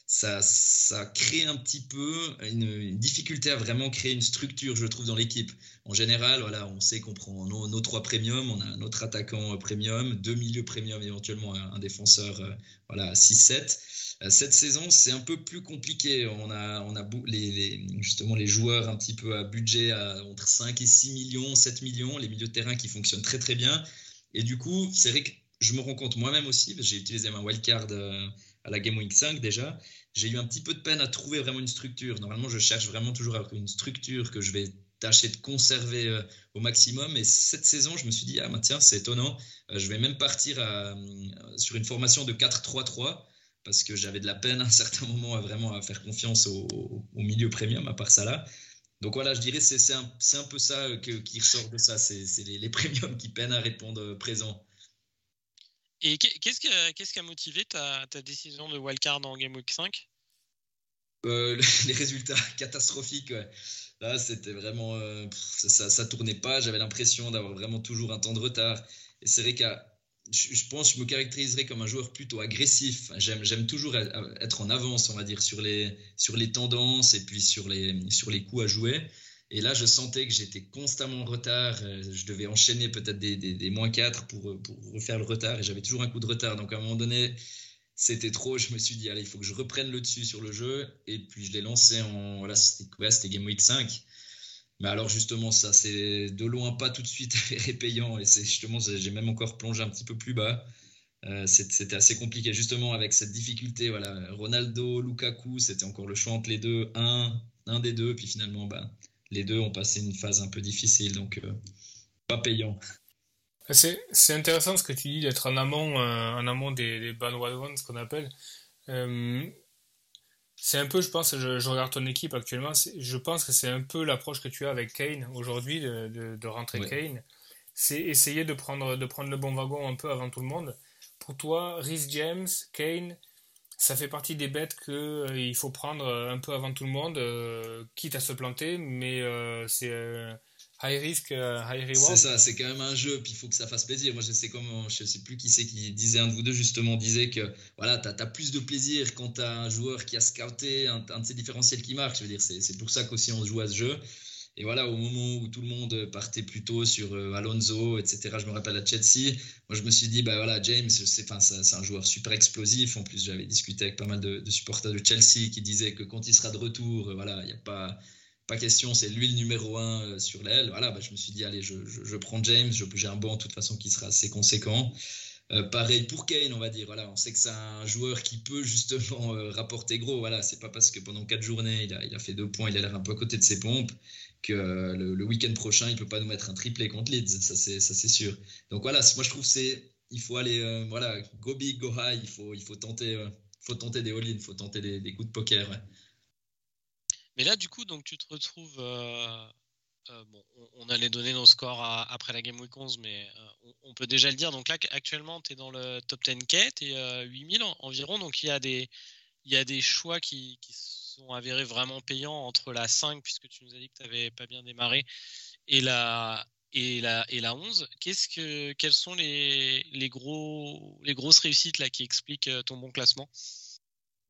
ça, ça crée un petit peu une, difficulté à vraiment créer une structure, je trouve, dans l'équipe. En général, voilà, on sait qu'on prend nos, trois premiums, on a un autre attaquant premium, deux milieux premium, éventuellement un, défenseur, euh, voilà, 6-7. Euh, cette saison, c'est un peu plus compliqué. On a, on a les, justement les joueurs un petit peu à budget entre 5 et 6 millions, 7 millions, les milieux de terrain qui fonctionnent très très bien. Et du coup, c'est vrai que je me rends compte moi-même aussi, j'ai utilisé ma wildcard euh, à la Game Week 5 déjà, j'ai eu un petit peu de peine à trouver vraiment une structure. Normalement, je cherche vraiment toujours une structure que je vais tâcher de conserver euh, au maximum. Et cette saison, je me suis dit, ah bah, tiens, c'est étonnant, je vais même partir sur une formation de 4-3-3 parce que j'avais de la peine à un certain moment à vraiment à faire confiance au, milieu premium, à part ça là. Donc voilà, je dirais c'est un, un, peu ça qui ressort de ça, c'est les, les premiums qui peinent à répondre présent. Et qu'est-ce qui a, motivé ta, ta, décision de wildcard en Game Week 5 euh, les résultats catastrophiques. Là, c'était vraiment. Euh, ça, ça, tournait pas. J'avais l'impression d'avoir vraiment toujours un temps de retard. Et c'est vrai qu'à. Je, pense que je me caractériserais comme un joueur plutôt agressif. J'aime toujours être en avance, on va dire, sur les, tendances et puis sur les, coups à jouer. Et là, je sentais que j'étais constamment en retard. Euh, je devais enchaîner peut-être des, moins 4 pour, refaire le retard. Et j'avais toujours un coup de retard. Donc, à un moment donné, c'était trop. Je me suis dit, allez, il faut que je reprenne le dessus sur le jeu. Et puis, je l'ai lancé en. Voilà, c'était Game Week 5. Mais alors, justement, ça, c'est de loin pas tout de suite payant. Et c'est justement, j'ai même encore plongé un petit peu plus bas. Euh, c'était assez compliqué, justement, avec cette difficulté. Voilà, Ronaldo, Lukaku, c'était encore le choix entre les deux. Un, un des deux. Puis finalement, bah les deux ont passé une phase un peu difficile, donc euh, pas payant. C'est intéressant ce que tu dis d'être en amont, euh, en amont des, des ce qu'on appelle. Euh, C'est un peu, je pense, je, regarde ton équipe actuellement, je pense que c'est un peu l'approche que tu as avec Kane aujourd'hui, de, de, rentrer Kane. C'est essayer de prendre, de prendre le bon wagon un peu avant tout le monde. Pour toi, Rhys James, Kane, ça fait partie des bêtes qu'il euh, faut prendre un peu avant tout le monde, euh, quitte à se planter, mais euh, c'est high risk, high reward. C'est ça, c'est quand même un jeu, puis il faut que ça fasse plaisir. Moi, je sais comment, je sais plus qui c'est qui disait, un de vous deux justement, disait que voilà, tu as, plus de plaisir quand tu as un joueur qui a scouté, un, de ces différentiels qui marche. Je veux dire, c'est pour ça qu'aussi on joue à ce jeu. Et voilà, au moment où tout le monde partait plutôt sur euh, Alonso, etc., je me rappelle à Chelsea, moi je me suis dit, bah voilà, James, c'est un joueur super explosif. En plus, j'avais discuté avec pas mal de, supporters de Chelsea qui disaient que quand il sera de retour, euh, voilà, il n'y a pas, pas question, c'est lui le numéro un euh, sur l'aile. Voilà, bah, je me suis dit, allez, je, je, prends James, j'ai un banc de toute façon qui sera assez conséquent. pareil pour Kane, on va dire. Voilà, on sait que c'est un joueur qui peut justement rapporter gros. Voilà, c'est pas parce que pendant quatre journées il a, fait deux points, il a l'air un peu à côté de ses pompes que euh, le, week-end prochain, il peut pas nous mettre un triplé contre Leeds, ça c'est ça c'est sûr. Donc voilà, moi je trouve c'est il faut aller euh, voilà go big go high, il faut il faut tenter euh, faut tenter des all-in, faut tenter des, coups de poker. Mais là du coup donc tu te retrouves bon, on, allait donner nos scores après la Game Week 11, mais on, peut déjà le dire. Donc là, actuellement, tu es dans le top 10K, tu es 8000 environ. Donc il y a des, a choix qui, qui sont avérés vraiment payants entre la 5, puisque tu nous as dit que tu n'avais pas bien démarré, et la, et la, et la 11. Qu'est-ce que, quelles sont les, les, gros, les grosses réussites là, qui expliquent euh, ton bon classement?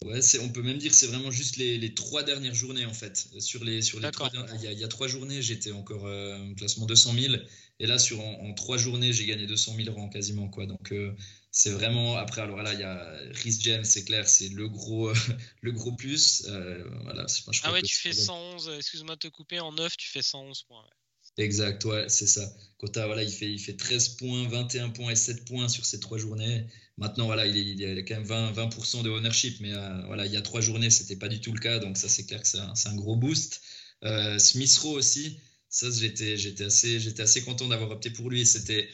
Ouais, on peut même dire que c'est vraiment juste les, les, trois dernières journées en fait. Sur les, sur les trois, il, y a, il y a trois journées, j'étais encore euh, classement 200 000. Et là, sur, en, trois journées, j'ai gagné 200 000 rangs quasiment. Quoi. Donc, euh, c'est vraiment. Après, alors là, il y a Rhys James, c'est clair, c'est le gros, le gros plus. Euh, voilà, ah ouais, tu fais 111, excuse-moi de te couper, en 9, tu fais 111 points. Exact, ouais, c'est ça. Kota, voilà, il fait, il fait 13 points, 21 points et 7 points sur ces trois journées. Maintenant, voilà, il, est, il a quand même 20, 20 de ownership, mais euh, voilà, il y a trois journées, c'était pas du tout le cas, donc ça, c'est clair que c'est un, gros boost. Euh, Smith aussi, ça, j'étais, assez, assez content d'avoir opté pour lui. C'était,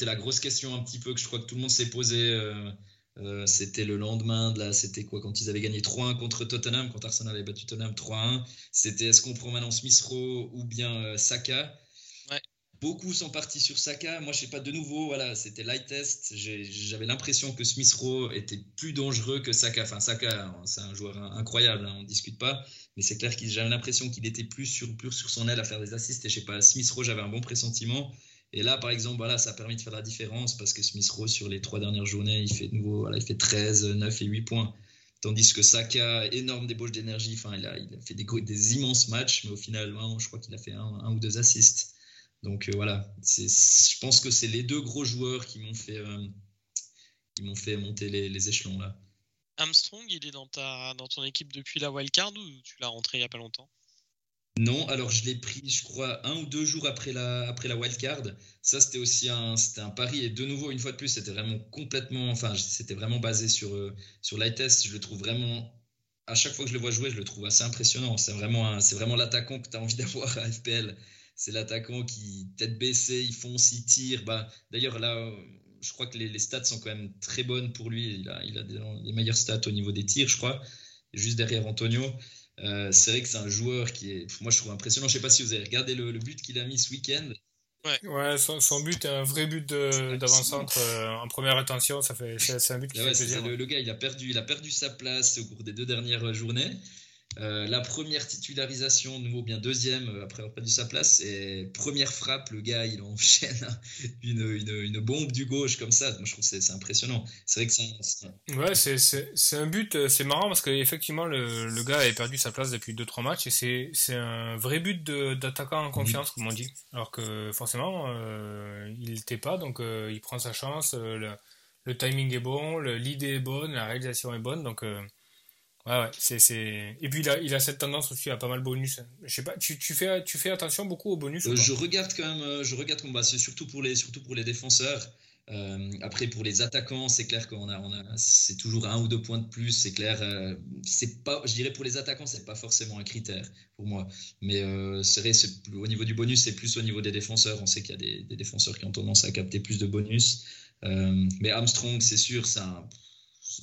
la grosse question un petit peu que je crois que tout le monde s'est posé. Euh, euh, c'était le lendemain de là, c'était quoi quand ils avaient gagné 3-1 contre Tottenham, quand Arsenal avait battu Tottenham 3-1. C'était est-ce qu'on prend maintenant Smith Rowe ou bien Saka? Beaucoup sont partis sur Saka. Moi, je sais pas de nouveau. Voilà, c'était light test. J'avais l'impression que Smith Rowe était plus dangereux que Saka. Enfin, Saka, c'est un joueur incroyable. Hein, on ne discute pas. Mais c'est clair que j'avais l'impression qu'il était plus sur, sur son aile à faire des assists. Et je sais pas, Smith Rowe, j'avais un bon pressentiment. Et là, par exemple, voilà, ça a permis de faire la différence parce que Smith Rowe, sur les trois dernières journées, il fait de nouveau, voilà, il fait 13, 9 et 8 points. Tandis que Saka, énorme débauche d'énergie, enfin, il a, fait des, immenses matchs, mais au final, je crois qu'il a fait un, ou deux assists. Donc euh, voilà, je pense que c'est les deux gros joueurs qui m'ont fait, euh, m'ont fait monter les, les, échelons là. Armstrong, il est dans, ta, dans ton équipe depuis la wildcard ou tu l'as rentré il n'y a pas longtemps? Non, alors je l'ai pris, je crois, un ou deux jours après la, après la wildcard. Ça, c'était aussi un, c'était un pari. Et de nouveau, une fois de plus, c'était vraiment complètement, enfin, c'était vraiment basé sur, euh, sur test. Je le trouve vraiment, à chaque fois que je le vois jouer, je le trouve assez impressionnant. C'est vraiment, c'est vraiment l'attaquant que tu as envie d'avoir à FPL. C'est l'attaquant qui, tête baissée, il fonce, il tire. Bah, D'ailleurs, là, je crois que les, les, stats sont quand même très bonnes pour lui. Il a, il a des, les meilleures stats au niveau des tirs, je crois. Juste derrière Antonio. Euh, c'est vrai que c'est un joueur qui est, moi je trouve impressionnant. Je sais pas si vous avez regardé le, but qu'il a mis ce week-end. Ouais, ouais son, but est un vrai but d'avant-centre euh, en première intention. Ça fait, c'est un but qui fait plaisir. le, gars, il a perdu, il a perdu sa place au cours des deux dernières journées. Euh, la première titularisation, nouveau bien deuxième euh, après avoir perdu sa place. Et première frappe, le gars, il enchaîne une, une, une bombe du gauche comme ça. Moi, je trouve que c'est impressionnant. C'est vrai que c'est un, Ouais, c'est un but, euh, c'est marrant parce qu'effectivement, le, le gars avait perdu sa place depuis 2-3 matchs et c'est un vrai but d'attaquant en confiance, comme on dit. Alors que forcément, il n'était pas, donc il prend sa chance. Le, le timing est bon, l'idée est bonne, la réalisation est bonne. Donc. Ouais, ouais, c'est, c'est... Et puis il a, il a cette tendance aussi à pas mal bonus. Je sais pas, tu, tu, fais, tu fais attention beaucoup aux bonus euh, Je regarde quand même, euh, je regarde comme c'est surtout pour les, surtout pour les défenseurs. Euh, après pour les attaquants, c'est clair qu'on a, on a, c'est toujours un ou deux points de plus, c'est clair. c'est pas, je dirais pour les attaquants, c'est pas forcément un critère pour moi. Mais c'est vrai, c'est, au niveau du bonus, c'est plus au niveau des défenseurs. On sait qu'il y a des, des défenseurs qui ont tendance à capter plus de bonus. mais Armstrong, c'est sûr, c'est un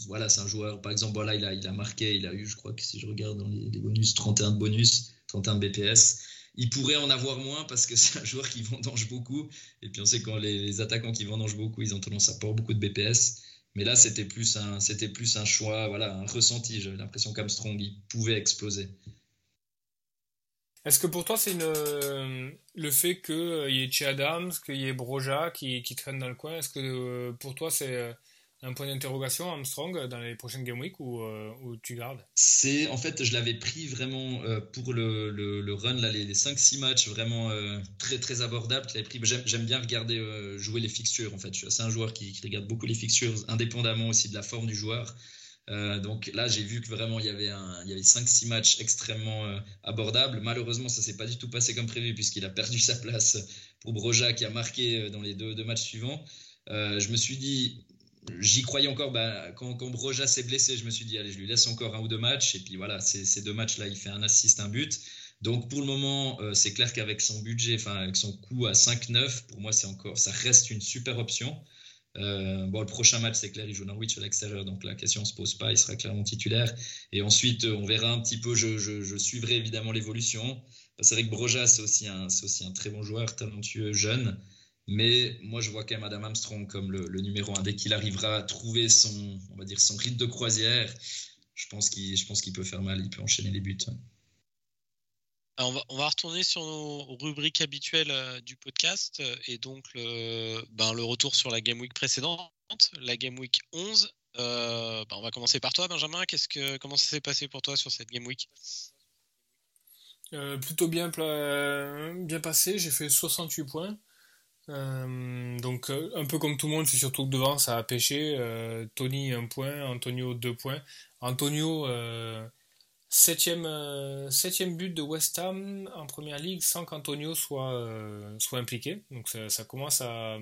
voilà, c'est un joueur, par exemple, voilà, il a, il a marqué, il a eu, je crois que si je regarde dans les, bonus, 31 de bonus, 31 de BPS. Il pourrait en avoir moins parce que c'est un joueur qui vendange beaucoup. Et puis on sait quand les, attaquants qui vendangent beaucoup, ils ont tendance à pas beaucoup de BPS. Mais là, c'était plus un, c'était plus un choix, voilà, un ressenti. J'avais l'impression qu'Armstrong, il pouvait exploser. Est-ce que pour toi, c'est le fait qu'il euh, y ait Che Adams, qu'il y ait Broja qui, qui traîne dans le coin, est-ce que euh, pour toi, c'est euh, un point d'interrogation Armstrong dans les prochaines Game Week ou, tu gardes? C'est en fait, je l'avais pris vraiment pour le, le, run, là, les, 5-6 matchs vraiment très très abordables. J'aime bien regarder jouer les fixtures en fait. Je un joueur qui, regarde beaucoup les fixtures, indépendamment aussi de la forme du joueur. Euh, donc là, j'ai vu que vraiment il y avait, y avait 5-6 matchs extrêmement euh, abordables. Malheureusement, ça s'est pas du tout passé comme prévu puisqu'il a perdu sa place pour Broja qui a marqué euh, dans les deux matchs suivants. je me suis dit, j'y croyais encore. Bah, quand, Broja s'est blessé, je me suis dit, allez, je lui laisse encore un ou deux matchs. Et puis voilà, ces, deux matchs-là, il fait un assist, un but. Donc pour le moment, c'est clair qu'avec son budget, enfin avec son coût à 5-9, pour moi, c'est encore, ça reste une super option. Euh, bon, le prochain match, c'est clair, il joue Norwich à l'extérieur, donc la question ne se pose pas, il sera clairement titulaire. Et ensuite, on verra un petit peu, je, suivrai évidemment l'évolution. C'est vrai que Broja, c'est aussi, aussi un très bon joueur, talentueux, jeune. Mais moi, je vois quand même Adam Armstrong comme le, le numéro un. Dès qu'il arrivera à trouver son, on va dire, son rythme de croisière, je pense qu'il peut faire mal, il peut enchaîner les buts on, va, on, va, retourner sur nos rubriques habituelles euh, du podcast euh, et donc le, ben, le, retour sur la Game Week précédente, la Game Week 11. Euh, ben, on va commencer par toi, Benjamin. Qu'est-ce que, comment ça s'est passé pour toi sur cette Game Week? Plutôt bien, bien passé. J'ai fait 68 points. Donc un peu comme tout le monde, c'est surtout devant ça a pêché. Tony un point, Antonio deux points. Antonio Septième, euh, but de West Ham en première ligue sans qu'Antonio soit, euh, impliqué. Donc ça, commence à,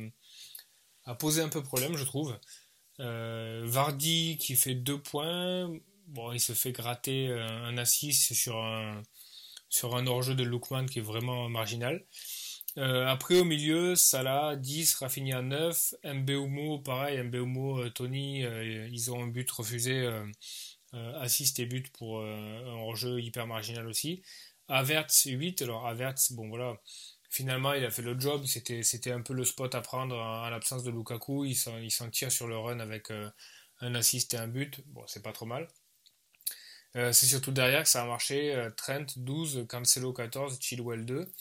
poser un peu problème, je trouve. Euh, Vardy qui fait deux points. Bon, il se fait gratter un, assist sur un, sur un hors-jeu de Lookman qui est vraiment marginal. Après, au milieu, Salah 10, Rafinha 9, Mbeumo, pareil, Mbeumo, Tony, ils ont un but refusé euh, assist et but pour euh, un hors-jeu hyper marginal aussi. Averts 8, alors Averts, bon voilà, finalement il a fait le job, c'était, un peu le spot à prendre en, l'absence de Lukaku, il s'en, tire sur le run avec euh, un assist et un but, bon c'est pas trop mal. c'est surtout derrière que ça a marché, Trent 12, Cancelo 14, Chilwell 2.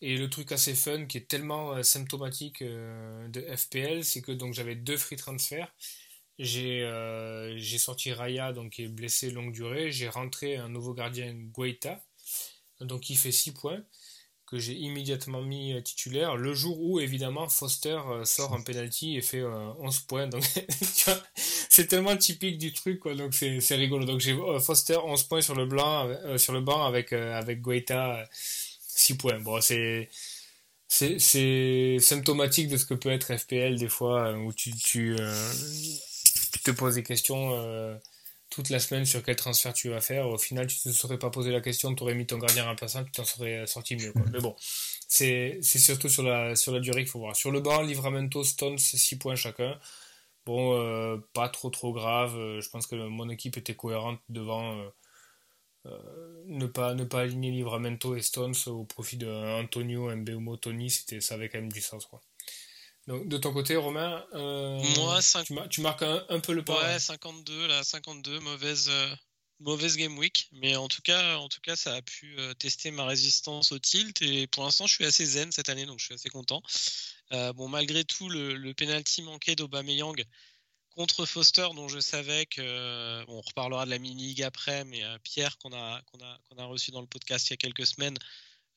Et le truc assez fun qui est tellement symptomatique de FPL, c'est que donc j'avais deux free transferts euh, j'ai sorti Raya, donc qui est blessé longue durée. J'ai rentré un nouveau gardien, Guaita, donc il fait 6 points, que j'ai immédiatement mis euh, titulaire. Le jour où, évidemment, Foster euh, sort un penalty et fait 11 points. Donc, c'est tellement typique du truc, quoi. Donc, c'est rigolo. Donc, j'ai Foster 11 points sur le, blanc, sur le banc avec, avec Guaita 6 points. Bon, c'est c'est symptomatique de ce que peut être FPL des fois où tu, tu tu te poses des questions euh, toute la semaine sur quel transfert tu vas faire. Au final, tu ne te serais pas posé la question, tu aurais mis ton gardien remplaçant, tu t'en serais sorti mieux. Mais bon, c'est surtout sur la, sur la durée qu'il faut voir. Sur le banc, Livramento, Stones, 6 points chacun. Bon, euh, pas trop trop grave. Euh, je pense que mon équipe était cohérente devant. Ne pas ne pas aligner Livramento et Stones au profit de Antonio, Mbeumo, Tony, c'était ça avait quand même du sens quoi. Donc, de ton côté, Romain, euh, Moi, tu, marques un, peu le pas. Ouais, 52, là, 52, mauvaise, euh, mauvaise game week. Mais en tout cas, en tout cas ça a pu euh, tester ma résistance au tilt. Et pour l'instant, je suis assez zen cette année, donc je suis assez content. bon, malgré tout, le, le penalty manqué d'Aubameyang contre Foster, dont je savais que. on reparlera de la mini-league après, mais Pierre, qu'on a, qu'on a, qu'on a reçu dans le podcast il y a quelques semaines,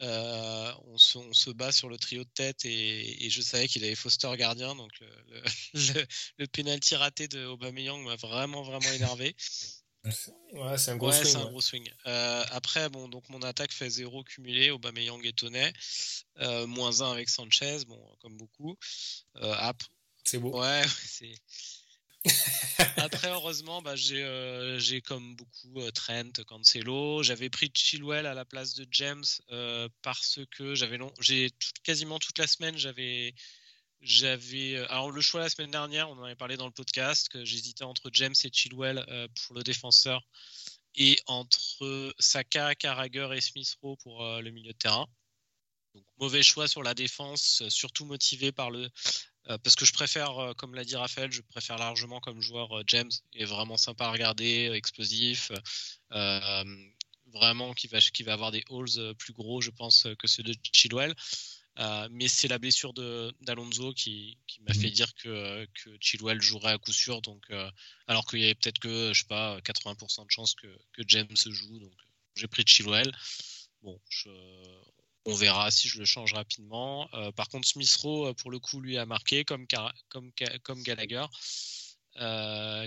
euh, on, se, bat sur le trio de tête et, je savais qu'il avait Foster gardien, donc le, le, penalty raté de Aubameyang m'a vraiment vraiment énervé. Ouais, c'est un gros swing. Un gros swing. Euh, après, bon, donc mon attaque fait 0 cumulé, Aubameyang et Tonnet, euh, moins 1 avec Sanchez, bon, comme beaucoup. c'est beau. Ouais, c'est Après, heureusement, bah, euh, j'ai comme beaucoup euh, Trent, Cancelo. J'avais pris Chilwell à la place de James euh, parce que j'avais quasiment toute la semaine, j'avais j'avais. Alors, le choix la semaine dernière, on en avait parlé dans le podcast, que j'hésitais entre James et Chilwell pour le défenseur et entre Saka, Carragher et Smith Rowe pour le milieu de terrain. Donc, mauvais choix sur la défense, surtout motivé par le. Parce que je préfère, comme l'a dit Raphaël, je préfère largement comme joueur James, il est vraiment sympa à regarder, explosif, vraiment qui va, qui va avoir des holes plus gros, je pense, que ceux de Chilwell. Euh, mais c'est la blessure d'Alonso qui, qui m'a fait mhm. dire que, que, Chilwell jouerait à coup sûr. Donc, euh, alors qu'il y avait peut-être que, je sais pas, 80% de chances que, que, James joue. Donc, j'ai pris Chilwell. Bon, on verra si je le change rapidement. Euh, par contre, Smith Rowe, pour le coup, lui a marqué comme, Gallagher.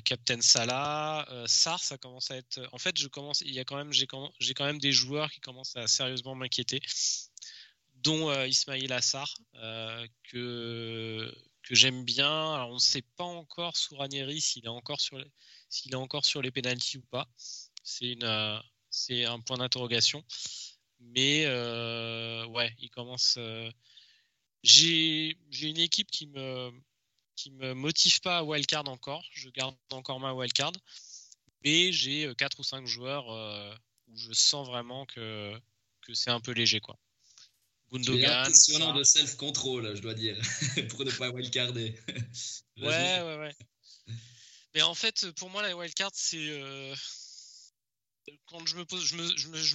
Captain Salah, Sar, ça commence à être. En fait, je commence. Quand même, j'ai quand, même des joueurs qui commencent à sérieusement m'inquiéter dont euh, Ismail Assar, euh, que, j'aime bien. On ne sait pas encore sous Ranieri s'il est encore sur les, s'il est encore sur les pénalties ou pas. Euh, c'est un point d'interrogation. Mais ouais, il commence. j'ai, j'ai une équipe qui me qui me motive pas à wildcard encore. Je garde encore ma wildcard, mais j'ai quatre ou cinq joueurs où je sens vraiment que que c'est un peu léger quoi. Gundogan. impressionnant de self-control, je dois dire, pour ne pas wildcarder. ouais, ouais, ouais. Mais en fait, pour moi, la wildcard, c'est. Euh, quand je me, pose, je,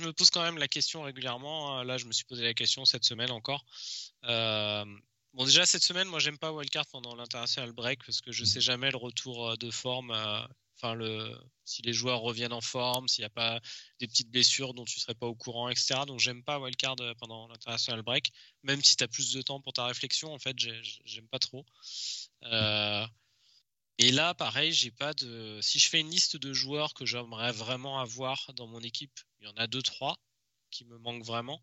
me, pose quand même la question régulièrement. Hein. Là, je me suis posé la question cette semaine encore. Euh, bon, déjà, cette semaine, moi, j'aime pas wildcard pendant l'international break parce que je sais jamais le retour euh, de forme enfin le, si les joueurs reviennent en forme, s'il n'y a pas des petites blessures dont tu ne serais pas au courant, etc. Donc j'aime pas wildcard euh, pendant l'international break, même si tu as plus de temps pour ta réflexion, en fait, j'aime pas trop. Euh, et là, pareil, j'ai pas de. Si je fais une liste de joueurs que j'aimerais vraiment avoir dans mon équipe, il y en a deux, trois qui me manquent vraiment,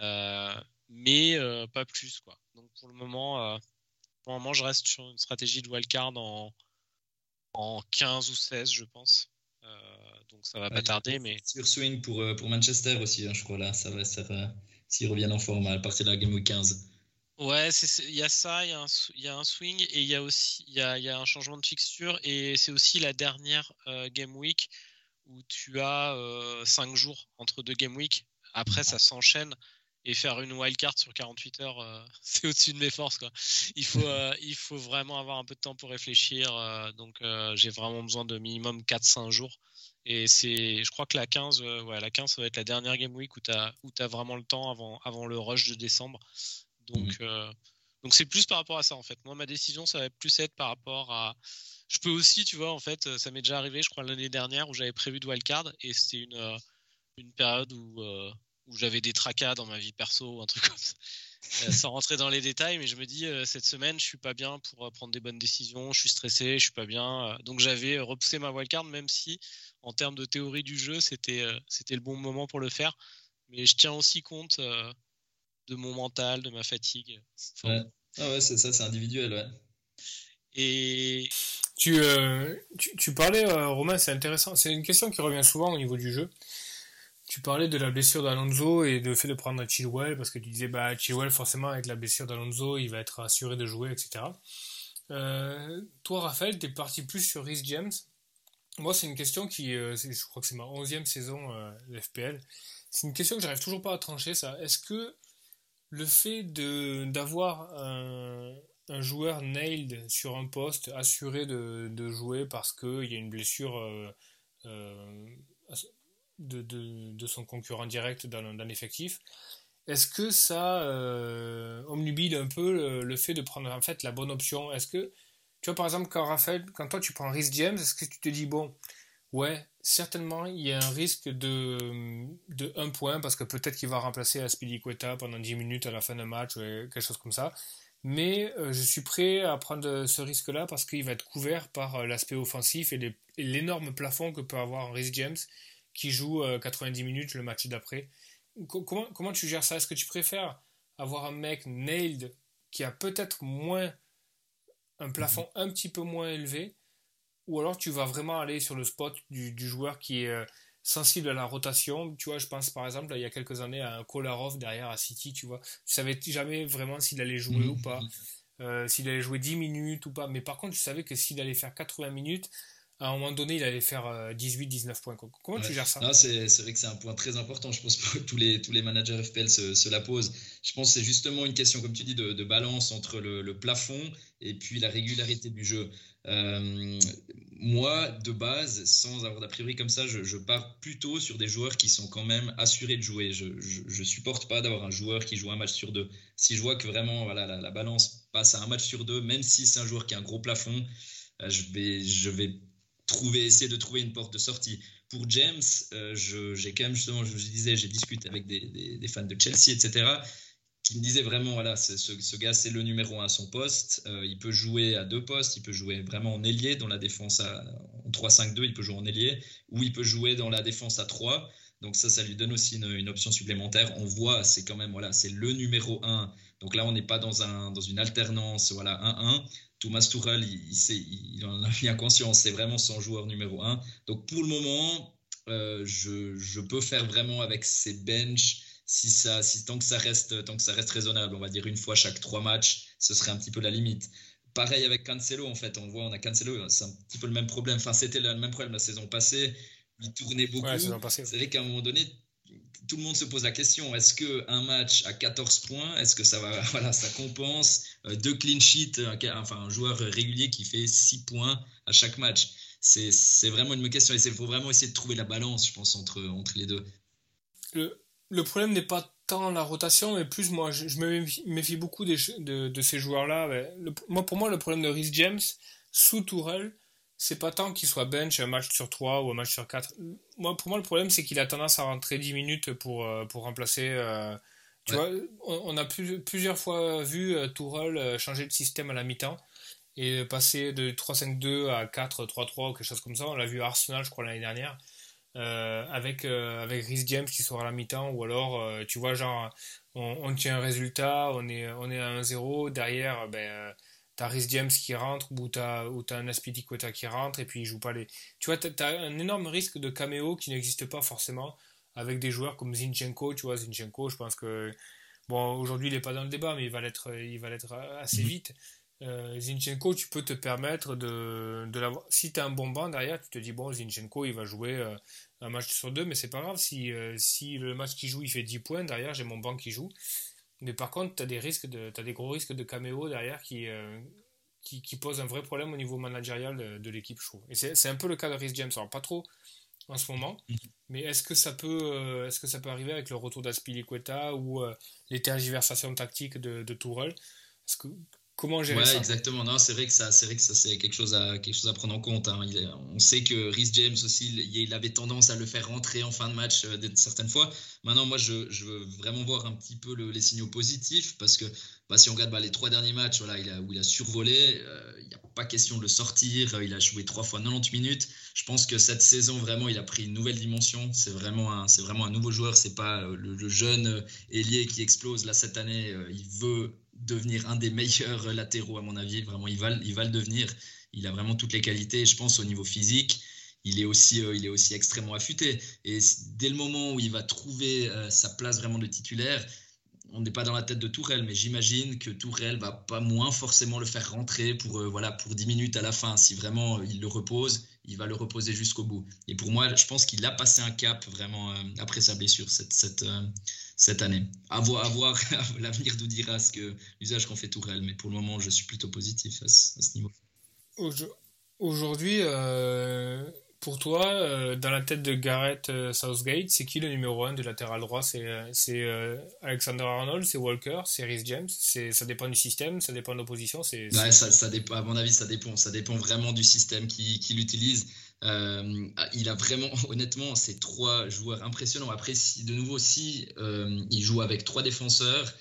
euh, mais pas plus, quoi. Donc pour le moment, pour le moment, je reste sur une stratégie de wildcard en en 15 ou 16, je pense. Euh, donc ça va pas tarder. Mais... Sur swing pour, euh, pour Manchester aussi, hein, je crois, là, ça va, ça va s'ils reviennent en forme à partir de la Game Week 15. Ouais, il y a ça, il y, y, a un swing et il y a aussi y a, y a un changement de fixture et c'est aussi la dernière euh, Game Week où tu as 5 jours entre deux Game Week. Après, ça s'enchaîne et faire une wildcard sur 48 heures, euh, c'est au-dessus de mes forces. Quoi. Il, faut, euh, il faut vraiment avoir un peu de temps pour réfléchir. Euh, donc, j'ai vraiment besoin de minimum 4-5 jours. Et c'est, je crois que la 15, ouais, la 15, ça va être la dernière game week où tu as, as vraiment le temps avant, avant le rush de décembre. Donc, mmh. donc c'est plus par rapport à ça, en fait. Moi, ma décision, ça va plus être par rapport à. Je peux aussi, tu vois, en fait, ça m'est déjà arrivé, je crois, l'année dernière où j'avais prévu de wildcard et c'était une, une période où où j'avais des tracas dans ma vie perso ou un truc comme ça. Euh, sans rentrer dans les détails, mais je me dis euh, cette semaine je suis pas bien pour euh, prendre des bonnes décisions, je suis stressé, je suis pas bien. donc j'avais repoussé ma wildcard, même si en termes de théorie du jeu c'était c'était le bon moment pour le faire. Mais je tiens aussi compte de mon mental, de ma fatigue. Ah ouais, c'est ça, c'est individuel, ouais. Et tu, tu, tu, parlais, Romain, c'est intéressant. C'est une question qui revient souvent au niveau du jeu. Tu parlais de la blessure d'Alonso et de fait de prendre Chilwell parce que tu disais bah Chilwell forcément avec la blessure d'Alonso il va être assuré de jouer etc. Euh, toi Raphaël t'es parti plus sur Rhys James. Moi c'est une question qui euh, je crois que c'est ma onzième saison euh, de FPL. C'est une question que j'arrive toujours pas à trancher ça. Est-ce que le fait de d'avoir un, joueur nailed sur un poste assuré de, jouer parce qu'il y a une blessure de, de, son concurrent direct dans, dans l'effectif. Est-ce que ça euh, omnubile un peu le, fait de prendre en fait la bonne option? Est-ce que, tu vois, par exemple, quand Raphaël, quand toi tu prends Rhys James, est-ce que tu te dis, bon, ouais, certainement il y a un risque de, de 1 point parce que peut-être qu'il va remplacer Aspilicueta pendant 10 minutes à la fin d'un match ou quelque chose comme ça. Mais euh, je suis prêt à prendre ce risque-là parce qu'il va être couvert par euh, l'aspect offensif et l'énorme plafond que peut avoir Rhys James qui joue 90 euh, minutes le match d'après. Comment, comment tu gères ça? Est-ce que tu préfères avoir un mec nailed qui a peut-être moins un plafond un petit peu moins élevé ou alors tu vas vraiment aller sur le spot du, joueur qui est euh, sensible à la rotation. Tu vois, je pense par exemple, il y a quelques années, à un Kolarov derrière à City, tu vois. Tu savais jamais vraiment s'il allait jouer ou pas. s'il allait jouer 10 minutes ou pas. Mais par contre, je savais que s'il allait faire 80 minutes, à un moment donné, il allait faire 18-19 euh, points. Comment tu gères ça? C'est vrai que c'est un point très important. Je pense que tous les, tous les managers FPL se, la posent. Je pense que c'est justement une question, comme tu dis, de, balance entre le, plafond et puis la régularité du jeu. Euh, moi, de base, sans avoir d'a priori comme ça, je, pars plutôt sur des joueurs qui sont quand même assurés de jouer. Je, ne supporte pas d'avoir un joueur qui joue un match sur deux. Si je vois que vraiment voilà, la, la balance passe à un match sur deux, même si c'est un joueur qui a un gros plafond, euh, je vais, je vais essayer de trouver une porte de sortie. Pour James, euh, j'ai quand même je disais, j'ai discuté avec des, fans de Chelsea, etc., qui me disaient vraiment, voilà, ce, ce, gars, c'est le numéro un à son poste. Euh, il peut jouer à deux postes, il peut jouer vraiment en ailier dans la défense à, en 3-5-2, il peut jouer en ailier, ou il peut jouer dans la défense à 3. Donc ça, ça lui donne aussi une, option supplémentaire. On voit, c'est quand même, voilà, c'est le numéro 1. Donc là, on n'est pas dans, un, dans une alternance, voilà, 1-1. Thomas Tuchel, il, il, en a bien conscience, c'est vraiment son joueur numéro un. Donc pour le moment, euh, je, peux faire vraiment avec ses benches, si ça, si, tant, que ça reste, tant que ça reste raisonnable, on va dire une fois chaque trois matchs, ce serait un petit peu la limite. Pareil avec Cancelo, en fait, on voit, on a Cancelo, c'est un petit peu le même problème. Enfin, c'était le même problème la saison passée. Il tournait beaucoup. c'est vrai qu'à un moment donné, tout le monde se pose la question est-ce que un match à 14 points, est-ce que ça va, voilà, ça compense euh, deux clean sheets, enfin un joueur régulier qui fait 6 points à chaque match? C'est vraiment une question. Il faut vraiment essayer de trouver la balance, je pense, entre, entre les deux. Le, problème n'est pas tant la rotation, mais plus moi, je, me méfie beaucoup de, de, ces joueurs-là. Moi, pour moi, le problème de Rhys James sous Tourelle, c'est pas tant qu'il soit bench un match sur 3 ou un match sur 4. Moi, pour moi, le problème, c'est qu'il a tendance à rentrer 10 minutes pour, euh, pour remplacer. Euh, tu vois, on, a plusieurs fois vu euh, Tourelle changer de système à la mi-temps et passer de 3-5-2 à 4-3-3 ou quelque chose comme ça. On l'a vu à Arsenal, je crois, l'année dernière. avec, avec Rhys James qui sera à la mi-temps, ou alors, tu vois, genre, on, on, tient un résultat, on est, on est à 1-0, derrière, ben, t'as Rhys James qui rentre ou t'as ou as un Aspilicueta qui rentre et puis il joue pas les tu vois t'as as un énorme risque de caméo qui n'existe pas forcément avec des joueurs comme Zinchenko tu vois Zinchenko je pense que bon aujourd'hui il est pas dans le débat mais il va l'être il va l'être assez mhm. vite euh, Zinchenko tu peux te permettre de, de l'avoir si t'as un bon banc derrière tu te dis bon Zinchenko il va jouer euh, un match sur deux mais c'est pas grave si euh, si le match qu'il joue il fait 10 points derrière j'ai mon banc qui joue mais par contre, tu as des de, des gros risques de caméo derrière qui, euh, qui, qui, posent un vrai problème au niveau managérial de, l'équipe, je trouve. Et c'est un peu le cas de Rhys James. Alors, pas trop en ce moment, mais est-ce que ça peut, euh, est-ce que ça peut arriver avec le retour d'Aspilicueta ou euh, les tergiversations tactiques de, de Est-ce que Comment gérer ouais, exactement. Non, c'est vrai que ça, c'est vrai que ça, c'est quelque chose à quelque chose à prendre en compte. Hein. on sait que Rhys James aussi, il, avait tendance à le faire rentrer en fin de match euh, certaines fois. Maintenant, moi, je, veux vraiment voir un petit peu les signaux positifs parce que bah, si on regarde bah, les trois derniers matchs, voilà, il a, où il a survolé, euh, il n'y a pas question de le sortir. Euh, il a joué trois fois 90 minutes. Je pense que cette saison, vraiment, il a pris une nouvelle dimension. C'est vraiment un, c'est vraiment un nouveau joueur. C'est pas le, le jeune ailier qui explose là cette année. il veut devenir un des meilleurs latéraux, à mon avis. Vraiment, il va, il va le devenir. Il a vraiment toutes les qualités. Je pense au niveau physique, il est aussi, euh, il est aussi extrêmement affûté. Et dès le moment où il va trouver euh, sa place vraiment de titulaire, on n'est pas dans la tête de Tourelle, mais j'imagine que Tourelle va pas moins forcément le faire rentrer pour, euh, voilà, pour 10 minutes à la fin. Si vraiment il le repose, il va le reposer jusqu'au bout. Et pour moi, je pense qu'il a passé un cap vraiment après sa blessure cette, cette, cette année. À voir, l'avenir nous dira que l'usage qu'on fait Tourelle, mais pour le moment, je suis plutôt positif à ce, niveau. Aujourd'hui, euh, pour toi, euh, dans la tête de Gareth euh, Southgate, c'est qui le numéro 1 du latéral droit? C'est Alexander Arnold, c'est Walker, c'est Rhys James Ça dépend du système, ça dépend de l'opposition ça, À mon avis, ça dépend. Ça dépend vraiment du système qu'il utilise. Euh, il a vraiment, honnêtement, ces trois joueurs impressionnants. Après, de nouveau, si euh, il joue avec trois défenseurs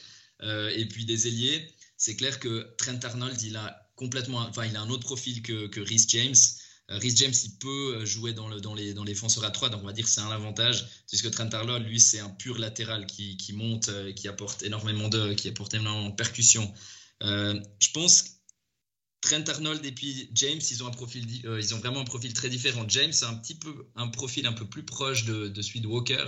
euh, et puis des ailiers, c'est clair que Trent Arnold, il a complètement, enfin, il a un autre profil que Rhys James. Rhys James, il peut jouer dans, le, dans, les, dans les défenseurs à trois, donc on va dire que c'est un avantage, puisque Trent Arnold, lui, c'est un pur latéral qui, qui monte, qui apporte énormément de, qui apporte énormément de percussion. je pense Trent Arnold et puis James, ils ont un profil, euh, ils ont vraiment un profil très différent. James a un petit peu un profil un peu plus proche de, celui de Walker.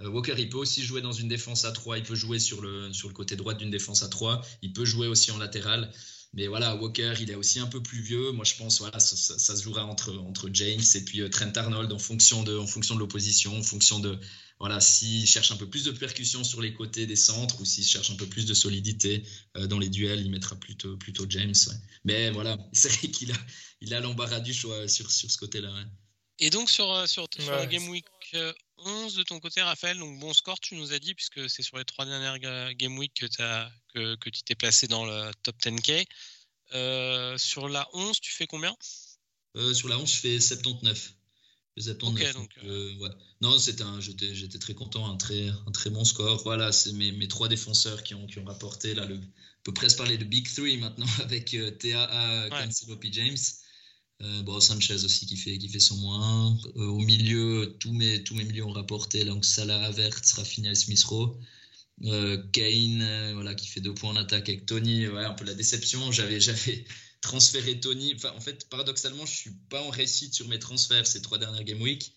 Euh, Walker, il peut aussi jouer dans une défense à 3, il peut jouer sur le, sur le côté droit d'une défense à 3, il peut jouer aussi en latéral. Mais voilà, Walker, il est aussi un peu plus vieux. Moi, je pense, voilà, ça, se jouera entre, entre James et puis Trent Arnold en fonction de, en fonction de l'opposition, en fonction de, voilà, s'il cherche un peu plus de percussion sur les côtés des centres ou s'il cherche un peu plus de solidité dans les duels, il mettra plutôt, plutôt James. Mais voilà, c'est vrai qu'il a, il a l'embarras du choix sur, sur ce côté-là. Et donc sur, euh, sur, la Game Week 11 euh, de ton côté, Raphaël, donc bon score, tu nous as dit, puisque c'est sur les trois dernières Game Week que, que, que tu t'es placé dans le top 10K. Euh, sur la 11, tu fais combien? Sur la 11, je fais 79. 79 donc, ouais. Non, un, j'étais, j'étais très content, un très, un très bon score. Voilà, c'est mes, mes trois défenseurs qui ont, qui ont rapporté. Là, le, on peut presque parler de Big Three maintenant avec TAA, Cancelo, puis James. Euh, bon, Sanchez aussi qui fait, qui fait son moins. Euh, au milieu, tous mes, tous mes milieux ont rapporté. Donc Salah, Avert, Rafinha Smith Rowe. Euh, Kane, voilà, qui fait deux points en attaque avec Tony. Ouais, un peu la déception. J'avais, transféré Tony. Enfin, en fait, paradoxalement, je suis pas en réussite sur mes transferts ces trois dernières Game Week.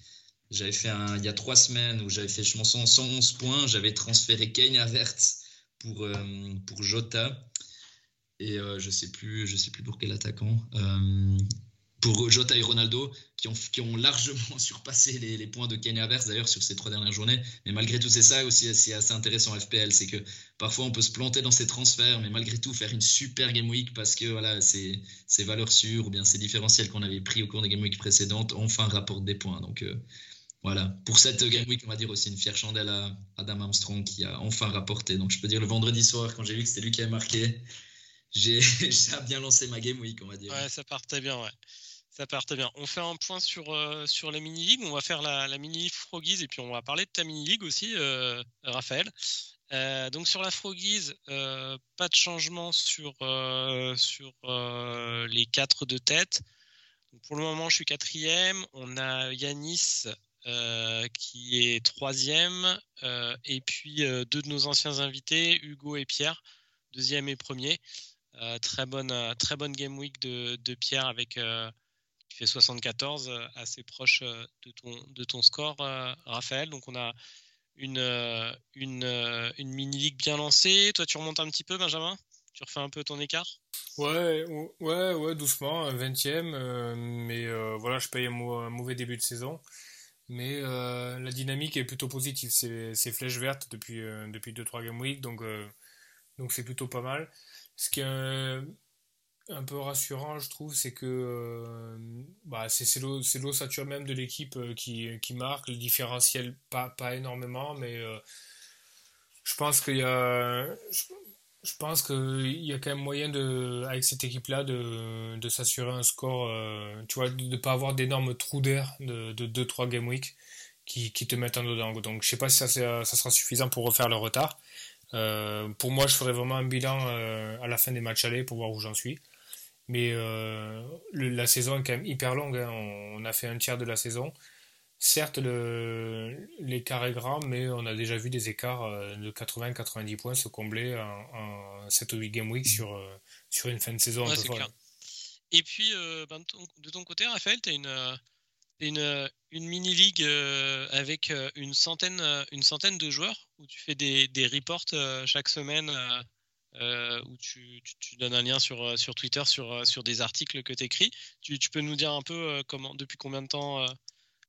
J'avais fait un, il y a trois semaines où j'avais fait, je m'en 111 points. J'avais transféré Kane Avert pour, pour Jota. Et je sais plus, je sais plus pour quel attaquant pour Jota et Ronaldo, qui ont, largement surpassé les, points de Kenya Havertz d'ailleurs sur ces trois dernières journées. Mais malgré tout, c'est ça aussi c'est assez intéressant FPL, c'est que parfois on peut se planter dans ces transferts, mais malgré tout faire une super game week parce que voilà, ces, ces valeurs sûres ou bien ces différentiels qu'on avait pris au cours des game week précédentes enfin rapportent des points. Donc euh, voilà, pour cette game week, on va dire aussi une fière chandelle à Adam Armstrong qui a enfin rapporté. Donc je peux dire le vendredi soir, quand j'ai vu que c'était lui qui avait marqué, j'ai bien lancé ma game week, on va dire. Ouais, ça partait bien, ouais. Ça part très bien. On fait un point sur, euh, sur les mini-ligues. On va faire la, la mini-league Froggies et puis on va parler de ta mini-league aussi, euh, Raphaël. Euh, donc sur la Froggies, pas de changement sur, sur les quatre de tête. pour le moment, je suis quatrième. On a Yanis qui est troisième. et puis deux de nos anciens invités, Hugo et Pierre, deuxième et premier. très, bonne, très bonne game week de, de Pierre avec fait 74, euh, assez proche euh, de ton, de ton score, euh, Raphaël. Donc on a une, une, une mini-ligue bien lancée. Toi, tu remontes un petit peu, Benjamin? Tu refais un peu ton écart? Ouais, ouais, ouais, doucement, 20e. mais voilà, je paye un, mauvais début de saison. Mais la dynamique est plutôt positive. C'est flèche verte depuis, depuis 2-3 Game Week, donc donc c'est plutôt pas mal. Ce qui est un peu rassurant, je trouve, c'est que euh, bah, c'est l'ossature même de l'équipe euh, qui, marque, le différentiel pas, pas énormément, mais euh, je pense qu'il y a y a quand même moyen avec cette équipe là de, s'assurer un score tu de ne pas avoir d'énormes trous d'air de, de 2-3 game week qui, qui, te mettent en dedans. Donc je sais pas si ça, ça sera suffisant pour refaire le retard. Pour moi je ferai vraiment un bilan à la fin des matchs allés pour voir où j'en suis mais euh, la saison est quand même hyper longue. Hein. On, a fait un tiers de la saison. Certes, l'écart est grand, mais on a déjà vu des écarts euh, de 80-90 points se combler en, 7 ou 8 game week sur, euh, sur une fin de saison Et puis, ben, de, ton, côté, Raphaël, tu as une, une, une mini-league avec une centaine, une centaine de joueurs où tu fais des, des reports chaque semaine euh, où tu, donnes un lien sur, euh, Twitter sur, euh, sur des articles que tu écris. Tu, peux nous dire un peu comment, depuis combien de temps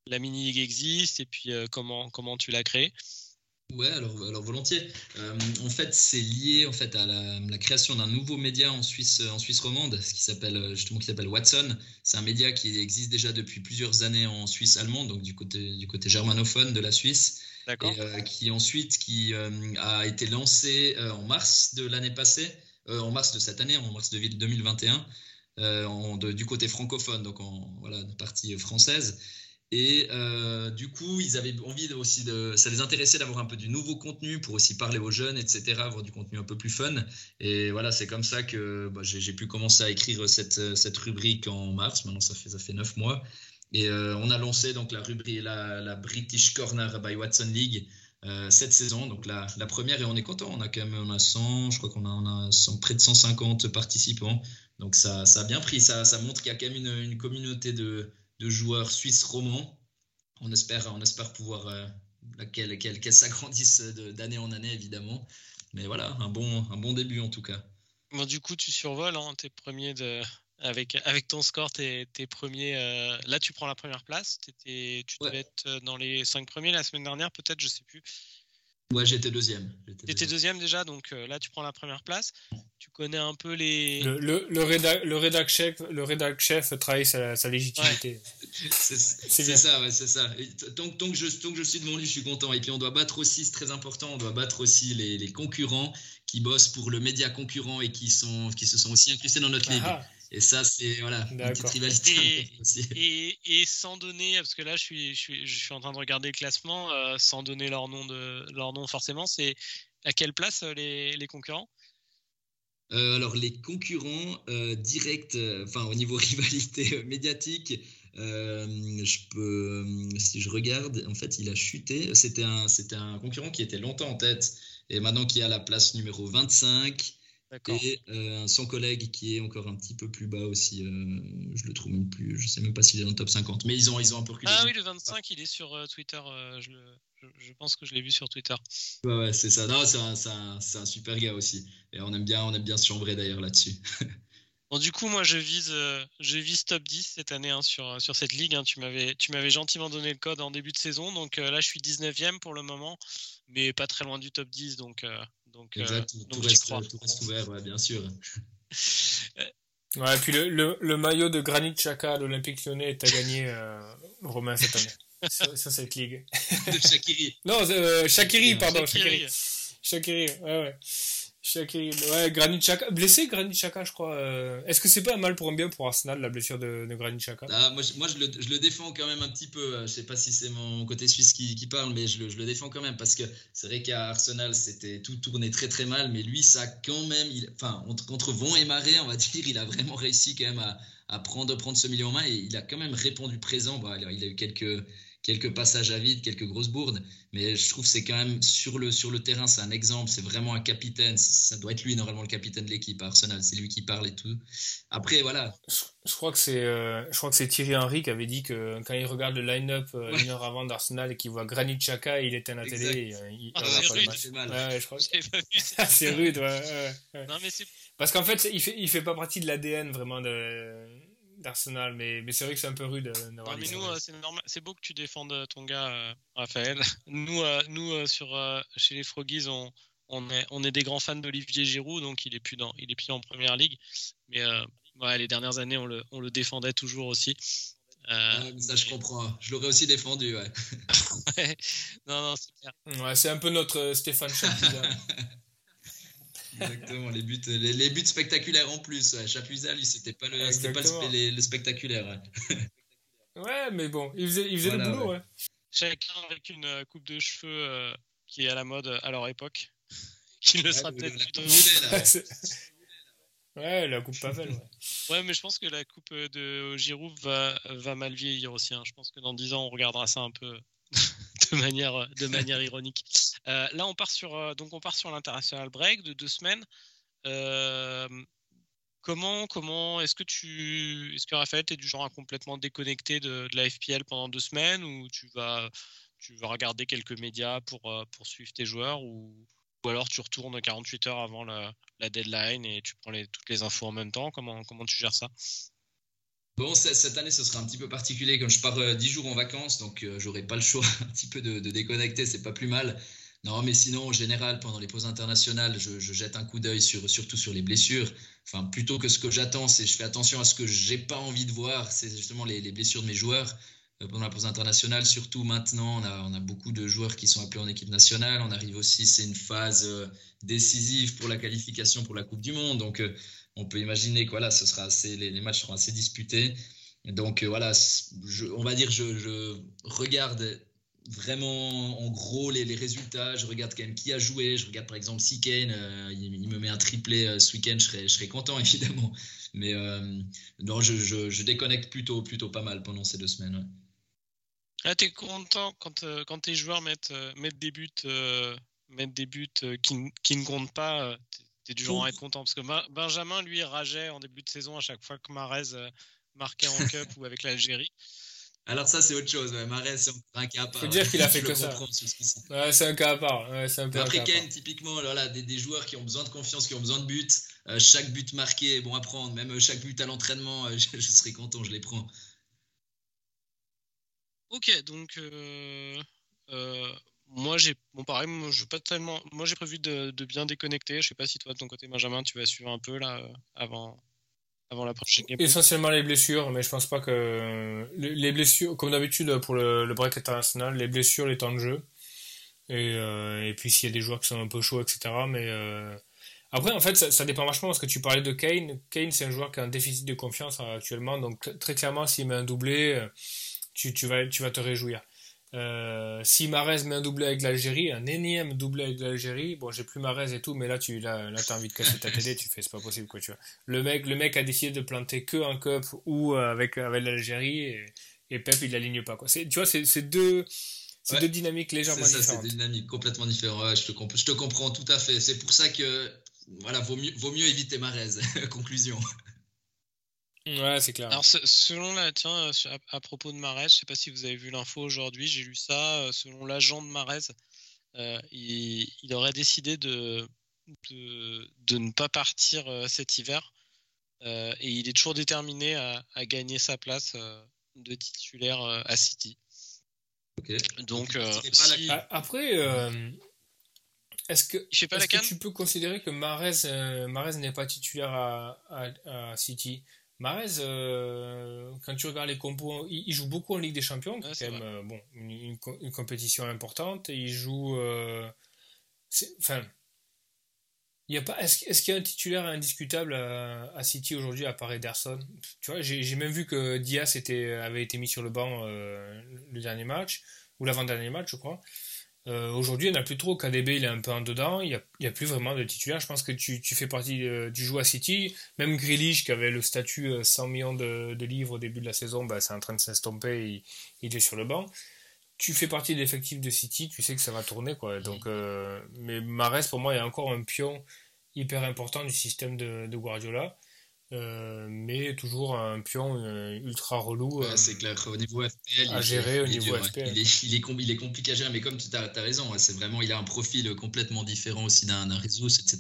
la mini-league existe et puis comment, tu l'as créée? Ouais, alors, volontiers. en fait, c'est lié en fait à la, création d'un nouveau média en Suisse, en Suisse romande, qui s'appelle justement qui s'appelle Watson. C'est un média qui existe déjà depuis plusieurs années en Suisse allemande, donc du côté du côté germanophone de la Suisse. Euh, qui ensuite qui euh, a été lancé euh, en mars de l'année passée, en mars de cette année, en mars de 2021, en, du côté francophone, donc en voilà, partie française. Et du coup, ils avaient envie aussi de. Ça les intéressait d'avoir un peu du nouveau contenu pour aussi parler aux jeunes, etc., avoir du contenu un peu plus fun. Et voilà, c'est comme ça que bah, j'ai pu commencer à écrire cette, cette rubrique en mars. Maintenant, ça fait, ça fait neuf mois. Et euh, on a lancé donc la rubrique, la, British Corner by Watson League euh, cette saison, donc la, première, et on est content. On a quand même on a 100, je crois qu'on a, a près de 150 participants. Donc ça, ça a bien pris, ça, montre qu'il y a quand même une, communauté de, joueurs suisses romans. On espère, on espère pouvoir euh, qu'elle qu s'agrandisse d'année en année, évidemment. Mais voilà, un bon, un bon début en tout cas. Bon, du coup, tu survoles, hein, t'es premier de, avec, avec ton score, t'es es premier. euh, Là, tu prends la première place. T'étais- tu devais Ouais. être euh, dans les cinq premiers la semaine dernière, peut-être, je sais plus. Ouais, j'étais deuxième. J'étais T'étais deuxième déjà, donc euh, là, tu prends la première place. Tu connais un peu les. Le, le, le, rédac, le, rédac chef, le rédac chef trahit sa, sa légitimité. C'est ça, ouais, c'est ça. Et t- tant, tant que je, tant que je suis devant lui, je suis content. Et puis on doit battre aussi, c'est très important, on doit battre aussi les, les concurrents qui bossent pour le média concurrent et qui, sont, qui se sont aussi incrustés dans notre ligue. Et ça, c'est voilà, une petite rivalité Et- aussi. Et, et sans donner, parce que là je suis, je suis, je suis en train de regarder le classement, euh, sans donner leur nom, de, leur nom forcément, c'est à quelle place euh, les, les concurrents? Euh, alors les concurrents euh, directs, euh, enfin au niveau rivalité euh, médiatique, euh, je peux, euh, si je regarde, en fait il a chuté. C'était un, c'était un concurrent qui était longtemps en tête et maintenant qui est à la place numéro 25. Et euh, son collègue qui est encore un petit peu plus bas aussi, euh, je le trouve même plus, je sais même pas s'il est dans le top 50, mais ils ont, ils ont un peu reculé. Ah oui, le 25, il est sur euh, Twitter. je, le- je, je pense que je l'ai vu sur Twitter. Ouais, ouais, c'est ça. C'est un, un- un super gars aussi. Et on aime bien, on aime bien se chambrer d'ailleurs là-dessus. Bon, du coup, moi, je vise, je vise top 10 cette année hein, sur, sur cette ligue. hein. Tu m'avais, gentiment donné le code en début de saison. Donc là, je suis 19e pour le moment, mais pas très loin du top 10. Donc, euh, donc, euh, Exact, tout, donc tout reste, crois. tout reste ouvert, ouais, bien sûr. Ouais, et puis le, le, le maillot de Granit Xhaka à l'Olympique Lyonnais est à gagner, euh, Romain, cette année. sur, sur cette ligue. De Shaqiri. Non, euh, Shakiri, pardon, Shaqiri. Shakiri. Shakiri, ouais, ouais. Ouais. Blessé, Granit Xhaka, je crois. euh, Est-ce que c'est pas un mal pour un bien pour Arsenal, la blessure de, de Granit Xhaka? Ah, moi, je, le, défends quand même un petit peu. Je sais pas si c'est mon côté suisse qui, parle, mais je le, défends quand même parce que c'est vrai qu'à Arsenal, c'était tout tourné très très mal, mais lui, ça quand même, enfin, entre, contre vent et marée, on va dire, il a vraiment réussi quand même à, prendre, ce milieu en main et il a quand même répondu présent. Il a eu quelques, quelques passages à vide, quelques grosses bourdes, mais je trouve que c'est quand même sur le, sur le terrain, c'est un exemple, c'est vraiment un capitaine. Ça doit être lui normalement le capitaine de l'équipe à Arsenal, c'est lui qui parle et tout. Après, voilà, je, je crois que c'est euh, je crois que c'est Thierry Henry qui avait dit que quand il regarde le line-up euh, Ouais. une heure avant d'Arsenal et qu'il voit Granit Xhaka, il éteint la Exact. télé et euh, il, Ah, c'est pas le rude. match. c'est. Ouais, que- rude, ouais, ouais, ouais. Non, mais c'est Parce qu'en fait, il fait, il fait pas partie de l'ADN vraiment de d'Arsenal, mais, mais c'est vrai que c'est un peu rude euh, d'avoir mais nous, euh, c'est normal. C'est beau que tu défendes euh, ton gars, euh, Raphaël. Nous, euh, nous euh, sur euh, chez les Froggies, on, on est, on est des grands fans d'Olivier Giroud, donc il est plus dans, il est plus en première ligue. Mais euh, ouais, les dernières années, on le, on le défendait toujours aussi. Euh, mais ça, je comprends. Je l'aurais aussi défendu, ouais. ouais. non, non, c'est. Ouais, c'est un peu notre euh, Stéphane Chapuisat. Exactement, les buts, les, les buts spectaculaires en plus. Ouais. Chapuisat, lui, c'était pas le, c'était pas le, Exactement. les- le spectaculaire. ouais. ouais, mais bon, il faisait, il faisait Voilà, le boulot, ouais. ouais. Chacun avec une euh, coupe de cheveux euh, qui est à la mode à leur époque, qui ne le sera peut-être plus là, ouais. La coupe Pavel, ouais. Ouais, mais je pense que la coupe euh, de Giroud va, va mal vieillir aussi. hein. Je pense que dans 10 ans, on regardera ça un peu de manière, de manière ironique. Euh, là, on part sur, euh, donc on part sur l'international break de deux semaines. Euh, comment, comment, est-ce que tu, est-ce que Raphaël, es du genre à complètement déconnecter de, de la FPL pendant deux semaines ou tu vas, tu vas regarder quelques médias pour, pour suivre tes joueurs ou, ou alors tu retournes 48 heures avant la, deadline et tu prends les, toutes les infos en même temps? Comment, comment tu gères ça? Bon, cette année, ce sera un petit peu particulier. Comme je pars euh, 10 jours en vacances, donc euh, j'aurai pas le choix un petit peu de, de déconnecter, c'est pas plus mal. Non, mais sinon, en général, pendant les pauses internationales, je, je jette un coup d'œil sur, surtout sur les blessures. Enfin, plutôt que ce que j'attends, c'est je fais attention à ce que j'ai pas envie de voir, c'est justement les, les blessures de mes joueurs. Euh, pendant la pause internationale, surtout maintenant, on a, on a beaucoup de joueurs qui sont appelés en équipe nationale. On arrive aussi, c'est une phase euh, décisive pour la qualification pour la Coupe du Monde. Donc, euh, on peut imaginer que voilà, ce sera assez, les, matchs seront assez disputés. Donc voilà, on va dire, je, je regarde vraiment en gros les, les résultats. Je regarde quand même qui a joué. Je regarde par exemple si Kane, euh, il, il me met un triplé euh, ce week-end, je serais, je serais content évidemment. Mais euh, non, je, je, je déconnecte plutôt, plutôt pas mal pendant ces deux semaines. ouais. Là, t'es content quand, quand tes joueurs mettent, mettent des buts, mettent des buts qui, qui ne comptent pas. t'es- du genre à être content parce que Ben- Benjamin lui rageait en début de saison à chaque fois que Marez marquait en cup ou avec l'Algérie. Alors ça, c'est autre chose. Ouais. Marais, c'est un cas à part. Faut dire qu'il a fait que ça. Ouais, c'est un cas à part. Ouais, un peu Après, Kane, typiquement, voilà, des, des, joueurs qui ont besoin de confiance, qui ont besoin de buts. Euh, chaque but marqué bon à prendre. Même euh, chaque but à l'entraînement, euh, je, serais content, je les prends. Ok, donc moi j'ai bon pareil, moi, je pas tellement. Moi j'ai prévu de, de, bien déconnecter. Je sais pas si toi de ton côté Benjamin, tu vas suivre un peu là avant avant la prochaine game. Essentiellement les blessures, mais je pense pas que les blessures, comme d'habitude pour le, break international, les blessures, les temps de jeu, et, euh, et puis s'il y a des joueurs qui sont un peu chauds, etc. Mais euh, après, en fait, ça, dépend vachement parce que tu parlais de Kane. Kane, c'est un joueur qui a un déficit de confiance actuellement, donc très clairement, s'il met un doublé, euh, tu, tu, vas, tu vas te réjouir. Euh, si Marez met un doublé avec l'Algérie, un énième doublé avec l'Algérie, bon, j'ai plus Marez et tout, mais là, tu là, là, as envie de casser ta télé, tu fais, c'est pas possible, quoi, tu vois. Le mec, le mec a décidé de planter que un cup ou euh, avec, avec l'Algérie et, Pep, il l'aligne pas, quoi. Tu vois, c'est deux, deux dynamiques légèrement ça, différentes. C'est des dynamiques complètement différentes. je, te je te comprends tout à fait. C'est pour ça que, voilà, vaut mieux, vaut mieux éviter Marez. Conclusion. Ouais, c'est clair. Alors, selon la, tiens, euh, à, propos de Marez, je sais pas si vous avez vu l'info aujourd'hui, j'ai lu ça. Euh, selon l'agent de Marez, euh, il, aurait décidé de, de, ne pas partir cet hiver. et il est toujours déterminé à, à gagner sa place de titulaire à City. Donc, après, est-ce que, est que tu peux considérer que Marez, n'est pas titulaire à, à City? Marez, euh, quand tu regardes les compos, il, joue beaucoup en Ligue des Champions, qui est quand même euh, bon, une, compétition importante. il joue. Euh, enfin. Il pas, est-ce, qu'il y a un titulaire indiscutable à, City aujourd'hui à part Ederson? Tu vois, j'ai, même vu que Diaz était, avait été mis sur le banc le dernier match, ou l'avant-dernier match, je crois. Euh, aujourd'hui, il n'y en a plus trop. KDB, il est un peu en dedans. Il n'y a, plus vraiment de titulaire. Je pense que tu, fais partie euh, du joueur à City. Même Grealish, qui avait le statut 100 euh, millions de, livres au début de la saison, bah, c'est en train de s'estomper. Il, est sur le banc. Tu fais partie de l'effectif de City. Tu sais que ça va tourner. Quoi. Donc, mais Mares, pour moi, il y a encore un pion hyper important du système de Guardiola. Euh, mais toujours un pion euh, ultra relou. Euh, c'est clair, au niveau FPL, à gérer au niveau FPL. Il est, il, est, compliqué à gérer, mais comme tu as, raison, c'est vraiment, il a un profil complètement différent aussi d'un réseau, etc.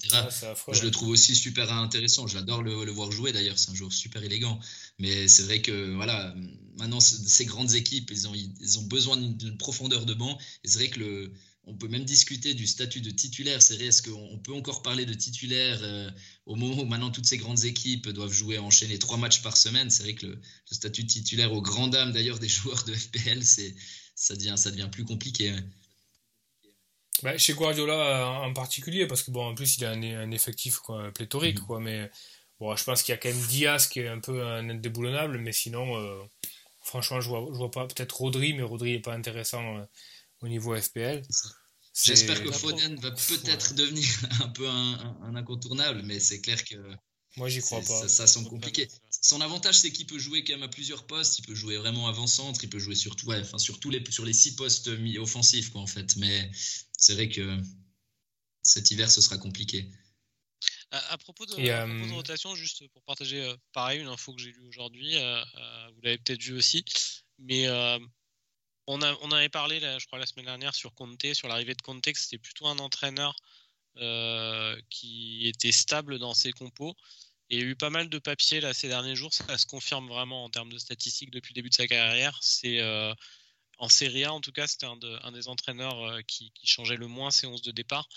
je le trouve aussi super intéressant. J'adore le, le, voir jouer d'ailleurs, c'est un joueur super élégant. Mais c'est vrai que voilà, maintenant, ces grandes équipes, ils ont, ils ont besoin d'une profondeur de banc. Et c'est vrai que le, on peut même discuter du statut de titulaire. C'est vrai, est-ce qu'on peut encore parler de titulaire euh, au moment où maintenant toutes ces grandes équipes doivent jouer, enchaîner trois matchs par semaine? C'est vrai que le, statut de titulaire, aux grandes dames d'ailleurs des joueurs de FPL, c'est, ça, devient, ça devient plus compliqué. Bah, chez Guardiola en particulier, parce que bon, en plus il a un, effectif quoi, pléthorique, mm-hmm. quoi, mais bon, je pense qu'il y a quand même Diaz qui est un peu un indéboulonnable, mais sinon, euh, franchement, je vois, je vois pas peut-être Rodri, mais Rodri n'est pas intéressant. Euh, au niveau FPL. J'espère que Foden va peut-être devenir un peu un, incontournable, mais c'est clair que. Moi, j'y crois pas. Ça, ça semble compliqué. Son avantage, c'est qu'il peut jouer quand même à plusieurs postes. Il peut jouer vraiment avant-centre. Il peut jouer sur, ouais, enfin, sur, les, sur les six postes offensifs, quoi, en fait. Mais c'est vrai que cet hiver, ce sera compliqué. À, propos, de, euh, rotation, juste pour partager, euh, pareil, une info que j'ai lue aujourd'hui, euh, vous l'avez peut-être vu aussi, mais on, avait parlé, je crois, la semaine dernière sur Conte, sur l'arrivée de Conte, que c'était plutôt un entraîneur euh, qui était stable dans ses compos. Et il y a eu pas mal de papiers là, ces derniers jours, ça se confirme vraiment en termes de statistiques depuis le début de sa carrière. C'est euh, en Serie A, en tout cas, c'était un, des entraîneurs euh, qui, changeait le moins ses 11 de départ.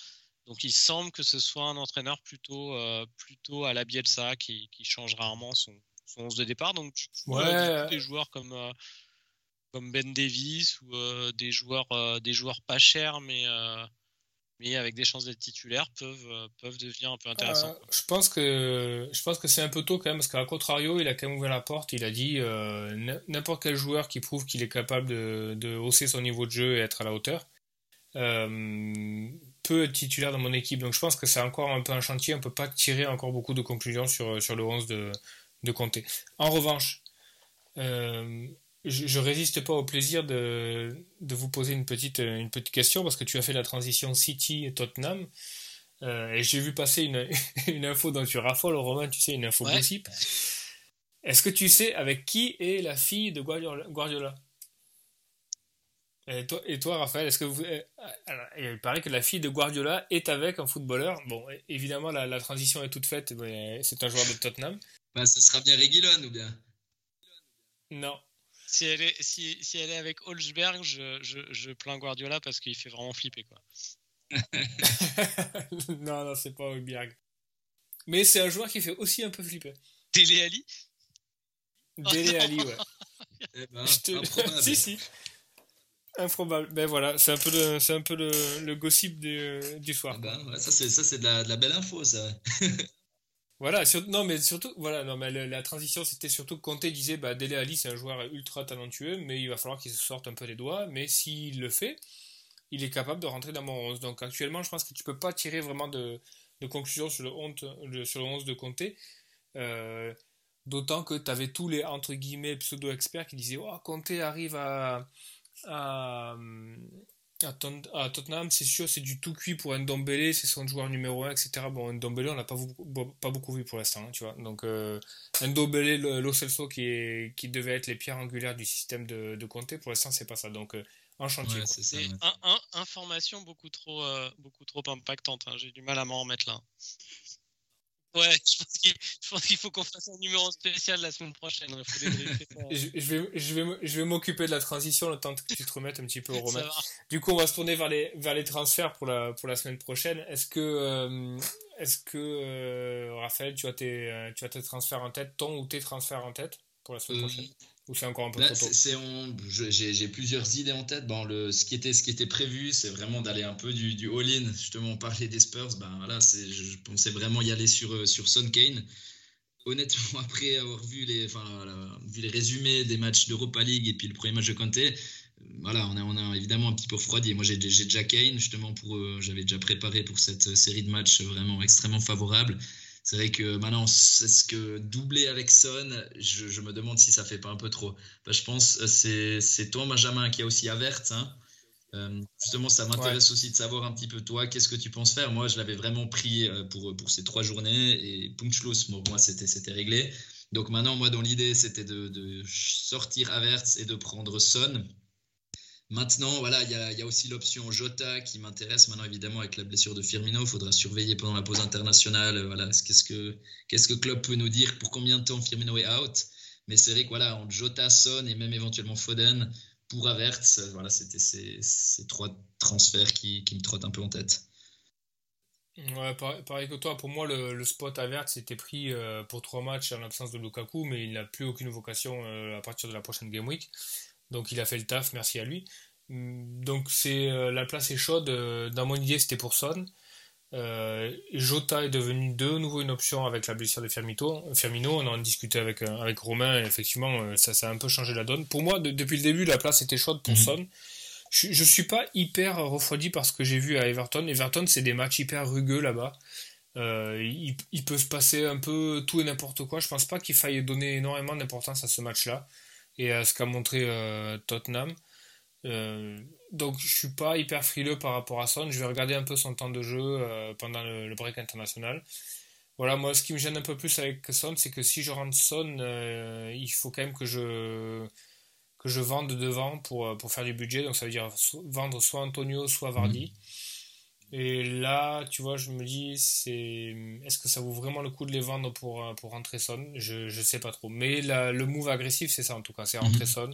Donc il semble que ce soit un entraîneur plutôt, plutôt à la Bielsa qui, change rarement son, son 11 de départ. Donc tu vois des joueurs comme comme Ben Davis ou euh, des joueurs euh, des joueurs pas chers mais euh, mais avec des chances d'être titulaires peuvent peuvent devenir un peu intéressants. je pense que je pense que c'est un peu tôt quand même parce qu'à contrario il a quand même ouvert la porte il a dit n'importe quel joueur qui prouve qu'il est capable de, de, hausser son niveau de jeu et être à la hauteur peut être titulaire dans mon équipe donc je pense que c'est encore un peu un chantier on peut pas tirer encore beaucoup de conclusions sur sur le 11 de de Comté. En revanche je, je, résiste pas au plaisir de, de, vous poser une petite, une petite question parce que tu as fait la transition City-Tottenham. Euh, et j'ai vu passer une, une info dont tu raffoles, Romain, tu sais, une info ouais. Est-ce que tu sais avec qui est la fille de Guardiola Et toi, et toi, Raphaël, est-ce que vous. euh, alors, il paraît que la fille de Guardiola est avec un footballeur. Bon, évidemment, la, la transition est toute faite. mais C'est un joueur de Tottenham. Bah, ce sera bien Reguilon ou bien? Non. Si elle est, si, si elle est avec Holzberg, je, je, je plains Guardiola parce qu'il fait vraiment flipper. Quoi. non, non, c'est pas Holberg. Mais c'est un joueur qui fait aussi un peu flipper. Dele Ali Dele. Ali, ouais. Eh ben, Je te- improbable. si, si. Improbable. Ben voilà, c'est un peu le, c'est un peu le, le gossip du, du Ah soir. ben, ouais, ça, c'est, ça, c'est de la, de la belle info, ça. Voilà, non mais surtout, voilà, non mais la transition c'était surtout que Conte disait, bah Dele Ali c'est un joueur ultra talentueux, mais il va falloir qu'il se sorte un peu les doigts, mais s'il le fait, il est capable de rentrer dans mon 11. Donc actuellement, je pense que tu peux pas tirer vraiment de, de conclusion sur le, 11, le- sur le 11 de Conte, euh, d'autant que tu avais tous les entre guillemets pseudo-experts qui disaient, oh Conte arrive à, à, Ton- à Tottenham, c'est sûr, c'est du tout cuit pour Ndombele, c'est son joueur numéro 1, etc. Bon, Ndombele, on l'a pas, beaucoup- pas beaucoup vu pour l'instant, hein, tu vois. Donc, euh, Ndombele, le- Lo Celso, qui, est, qui devait être les pierres angulaires du système de, de Conte, pour l'instant, c'est pas ça. Donc, euh, en chantier. Ouais, c'est un, un- information beaucoup trop, euh, beaucoup trop impactante. hein. J'ai du mal à m'en remettre là. Ouais, je pense qu'il, je pense qu'il faut qu'on fasse un numéro spécial la semaine prochaine. Faut débriefer ça. Je, je vais, je vais, je vais m'occuper de la transition le temps que tu te remettes un petit peu au romain. Du coup, on va se tourner vers les, vers les transferts pour la, pour la semaine prochaine. Est-ce que, euh, est-ce que euh, Raphaël, tu as, tes, euh, tu as tes transferts en tête, ton ou tes transferts en tête pour la semaine Euh, prochaine? Ou c'est encore un peu Là, trop tôt c'est, on- j'ai, j'ai plusieurs idées en tête. Bon, le, ce, qui était, ce qui était prévu, c'est vraiment d'aller un peu du, du all-in. Justement, on parlait des Spurs. Ben, voilà, c'est, je, je pensais vraiment y aller sur, euh, sur Son Kane. Honnêtement, après avoir vu les, enfin, voilà, vu les résumés des matchs d'Europa League et puis le premier match de Conte, euh, voilà, on a, on a évidemment un petit peu refroidi. Moi, j'ai, j'ai déjà Kane, justement, pour, euh, j'avais déjà préparé pour cette série de matchs vraiment extrêmement favorable. C'est vrai que maintenant, est-ce que doubler avec Son, je, je me demande si ça fait pas un peu trop. Bah, je pense que c'est c'est toi, Benjamin, qui a aussi Avert. Hein. Euh, justement, ça m'intéresse aussi de savoir un petit peu toi, qu'est-ce que tu penses faire? Moi, je l'avais vraiment pris euh, pour, pour ces trois journées et punchlos, pour moi, c'était c'était réglé. Donc maintenant, moi, dans l'idée, c'était de, de sortir Avert et de prendre Son. Maintenant, voilà, il y a, aussi l'option Jota qui m'intéresse. Maintenant, évidemment, avec la blessure de Firmino, il faudra surveiller pendant la pause internationale. euh, Voilà, qu'est-ce que qu'est-ce que Klopp peut nous dire pour combien de temps Firmino est out. Mais c'est vrai que voilà, entre Jota, Son et même éventuellement Foden pour Havertz, euh, voilà, c'était ces, trois transferts qui, me trottent un peu en tête. Pareil, que toi, pour moi, le, le spot Avert s'était pris euh, pour trois matchs en l'absence de Lukaku, mais il n'a plus aucune vocation à partir de la prochaine Game Week. Donc il a fait le taf, merci à lui. Donc c'est euh, la place est chaude. euh, Dans mon idée, c'était pour Son. Euh, Jota est devenu de nouveau une option avec la blessure de Firmito. Firmino, on en discutait avec, avec Romain, et effectivement, ça, ça a un peu changé la donne. Pour moi, de- depuis le début, la place était chaude pour Mhm. Son. Je, je suis pas hyper refroidi par ce que j'ai vu à Everton. Everton, c'est des matchs hyper rugueux là-bas. Euh, il, il peut se passer un peu tout et n'importe quoi. Je pense pas qu'il faille donner énormément d'importance à ce match-là et à ce qu'a montré euh, Tottenham. Euh, donc je suis pas hyper frileux par rapport à Son. Je vais regarder un peu son temps de jeu euh, pendant le, break international. Voilà, moi ce qui me gêne un peu plus avec Son, c'est que si je rentre Son, il faut quand même que je que je vende devant pour, pour faire du budget. Donc ça veut dire vendre soit Antonio, soit Vardy. Et là, tu vois, je me dis, c'est est-ce que ça vaut vraiment le coup de les vendre pour, pour rentrer Son je, je sais pas trop. Mais la- le move agressif, c'est ça en tout cas, c'est rentrer Mhm. Son.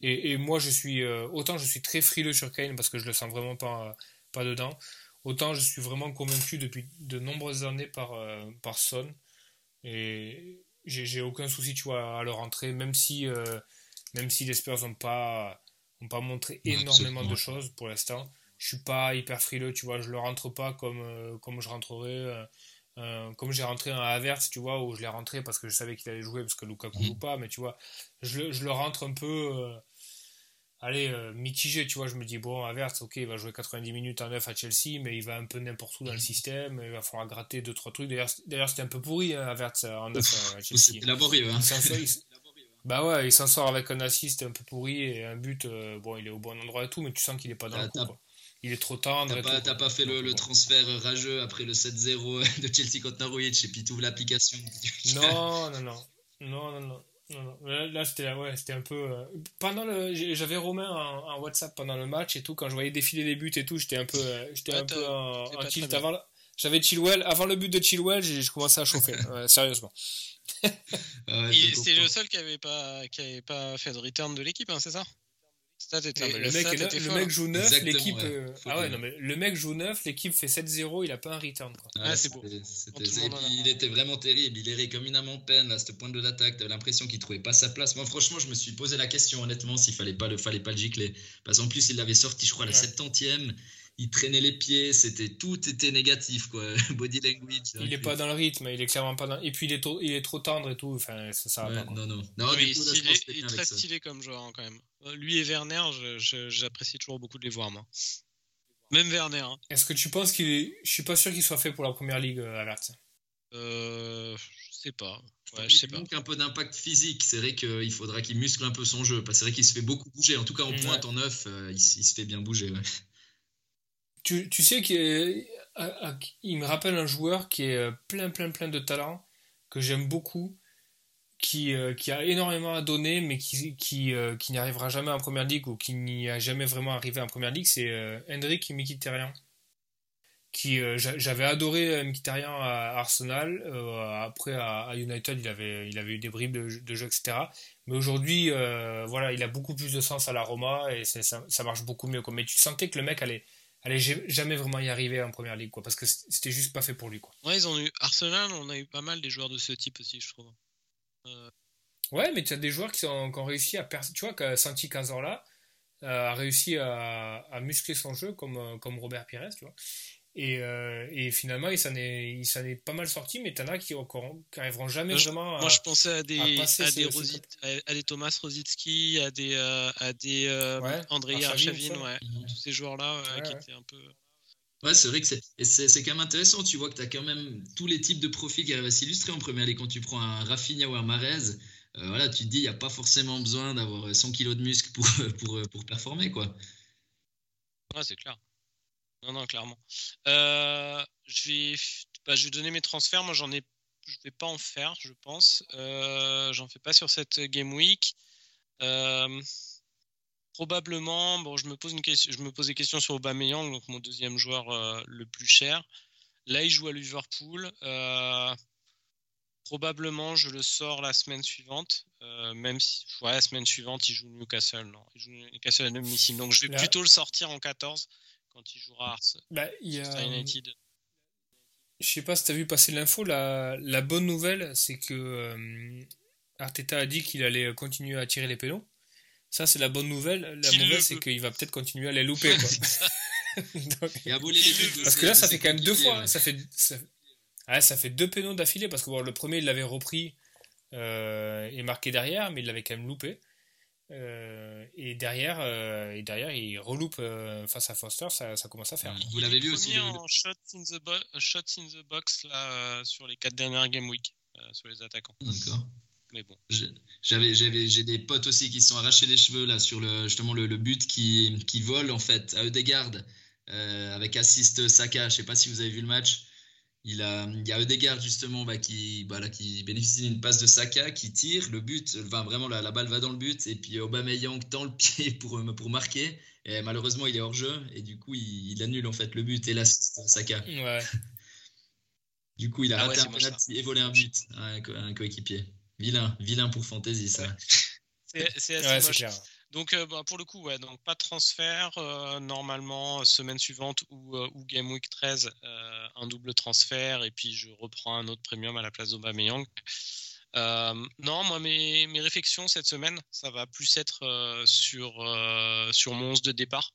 Et, et moi, je suis euh, autant je suis très frileux sur Kane parce que je le sens vraiment pas, pas dedans. Autant je suis vraiment convaincu depuis de nombreuses années par, euh, par Son. Et j'ai aucun souci, tu vois, à le rentrer, même si, euh, même si les Spurs n'ont pas, ont pas montré énormément absolument. de choses pour l'instant. Je suis pas hyper frileux, tu vois, je le rentre pas comme, euh, comme je rentrerais. euh, euh, comme j'ai rentré un Averse, tu vois, où je l'ai rentré parce que je savais qu'il allait jouer parce que Lukaku Mhm. joue pas, mais tu vois, je le, je le rentre un peu, allez, mitigé, tu vois, je me dis, bon, Averse, ok, il va jouer 90 minutes en 9 à Chelsea, mais il va un peu n'importe où dans le système, il va falloir gratter 2-3 trucs. D'ailleurs, c'était un peu pourri, hein, Averse en 9 à Chelsea. C'était laborieux. Hein. Il s'en sort- il s- bah ouais, il s'en sort avec un assist un peu pourri et un but, euh, bon, il est au bon endroit et tout, mais tu sens qu'il est pas dans Ah, le coup, quoi. Il est trop tendre T'as pas, pas fait le, transfert rageux après le 7-0 de Chelsea contre Norwich et puis tu ouvres l'application. Non, non, non. Non, non, non. Là, c'était ouais, c'était un peu. Euh, pendant le, j'avais Romain en, WhatsApp pendant le match et tout. Quand je voyais défiler les buts et tout, j'étais un peu, euh, j'étais un peu en, tilt avant. J'avais Chilwell avant le but de Chilwell, j'ai commencé à chauffer, sérieusement. c'est le seul qui avait pas qui avait pas fait de return de l'équipe, hein, c'est ça? Le, mec, le mec joue 9, l'équipe. Euh, ah ouais, non, mais le mec joue 9, l'équipe fait 7-0, il a pas un return. Quoi. Ah, c'est beau. Il était vraiment terrible, il errait comme une âme en peine à ce point de l'attaque. T'avais l'impression qu'il trouvait pas sa place. Moi, franchement, je me suis posé la question, honnêtement, s'il fallait pas le, fallait pas le gicler. Parce qu'en plus, il l'avait sorti, je crois, à la 70e il traînait les pieds, c'était tout était négatif quoi, body language. Il est pas dans le rythme, il est clairement pas dans. Et puis il est trop, il est trop tendre et tout, enfin ça, ça va pas. Non non. non il, est, très stylé comme joueur hein, quand même. Euh, lui et Werner, j'apprécie toujours beaucoup de les voir moi. Même Werner. Hein. Est-ce que tu penses qu'il est, je suis pas sûr qu'il soit fait pour la première ligue, euh, Alert. Euh, je sais pas. Ouais, je sais pas. manque un peu d'impact physique. C'est vrai qu'il faudra qu'il muscle un peu son jeu. C'est vrai qu'il se fait beaucoup bouger. En tout cas, en pointe, en neuf, il, il, se fait bien bouger. Ouais tu, sais qu'il me rappelle un joueur qui est euh, plein, plein, plein de talent, que j'aime beaucoup, qui, euh, a énormément à donner, mais qui, qui, euh, n'y arrivera jamais en première ligue ou qui n'y a jamais vraiment arrivé en première ligue, c'est Hendrik Mkhitaryan. Qui, j'avais adoré Mkhitaryan à Arsenal, après à, United il avait, il eu des bribes de, jeu, etc. Mais aujourd'hui, voilà, il a beaucoup plus de sens à la Roma et ça, ça, marche beaucoup mieux. Mais tu sentais que le mec allait allait jamais vraiment y arriver en première ligue, quoi, parce que c'était juste pas fait pour lui. Quoi. Ouais, ils ont eu Arsenal, on a eu pas mal des joueurs de ce type aussi, je trouve. Euh... Ouais, mais tu as des joueurs qui, ont réussi à percer. Tu vois, que Santi Cazorla euh, a réussi à, à, muscler son jeu comme, euh, comme Robert Pires, tu vois. Et, euh, et, finalement, il s'en est, il s'en est pas mal sorti, mais t'en as qui, qui arriveront jamais vraiment à. Moi, je pensais à des, à, des, à, des Thomas Rosicki, à des, euh, à des euh, André Archavin, ouais. Mhm. tous ces joueurs-là qui étaient un peu. Ouais, c'est vrai que c'est, c'est, quand même intéressant. Tu vois que tu as quand même tous les types de profils qui arrivent à s'illustrer en première ligue. Quand tu prends un Rafinha ou un Marez, voilà, tu te dis, il n'y a pas forcément besoin d'avoir 100 kg de muscle pour, pour, pour performer. Quoi. Ouais, c'est clair. Non, non, clairement. Euh, je, vais, bah, je vais donner mes transferts. Moi, j'en ai, je vais pas en faire, je pense. Euh, j'en fais pas sur cette game week. Euh, probablement, bon, je me pose une question, je me pose des questions sur Aubameyang, donc mon deuxième joueur le plus cher. Là, il joue à Liverpool. probablement, je le sors la semaine suivante, même si, ouais, la semaine suivante, il joue Newcastle. Non, il joue Newcastle à domicile. Donc, je vais plutôt le sortir en 14 quand il jouera Ars, bah, il y a... United. Je sais pas si tu as vu passer l'info. La, la, bonne nouvelle, c'est que euh, Arteta a dit qu'il allait continuer à tirer les pénaux. Ça, c'est la bonne nouvelle. La mauvaise, c'est qu'il va peut-être continuer à les louper. parce que là, ça fait quand même deux fois. Ça fait, ça... ça fait deux pénaux d'affilée. Parce que bon, le premier, il l'avait repris euh, et marqué derrière, mais il l'avait quand même loupé. Euh, et derrière, euh, et derrière, il reloupe euh, face à Foster, ça, ça, commence à faire. Vous l'avez vu aussi en shot in the, shot in the box là sur les quatre dernières game week sur les attaquants. D'accord. Mais bon. J'avais, j'avais, j'ai des potes aussi qui se sont arrachés les cheveux là sur le justement le, le but qui, qui vole en fait à Eudegaard avec assist Saka. Je sais pas si vous avez vu le match. Il, a, il y a Eudegaard justement bah, qui, bah, qui bénéficie d'une passe de Saka, qui tire. Le but, enfin, vraiment la, la, balle va dans le but. Et puis Aubameyang tend le pied pour, pour marquer. Et malheureusement il est hors jeu. Et du coup il, annule en fait le but. Et l'assiste Saka. Du coup il a ah raté un penalty et volé un but. À un, coéquipier. Vilain, vilain pour fantasy ça. C'est assez moche. Donc euh, bah, pour le coup, donc pas de transfert. Euh, normalement, semaine suivante ou, euh, Game Week 13, un double transfert et puis je reprends un autre premium à la place d'Aubameyang. non, moi mes, mes, réflexions cette semaine, ça va plus être sur, sur mon 11 de départ.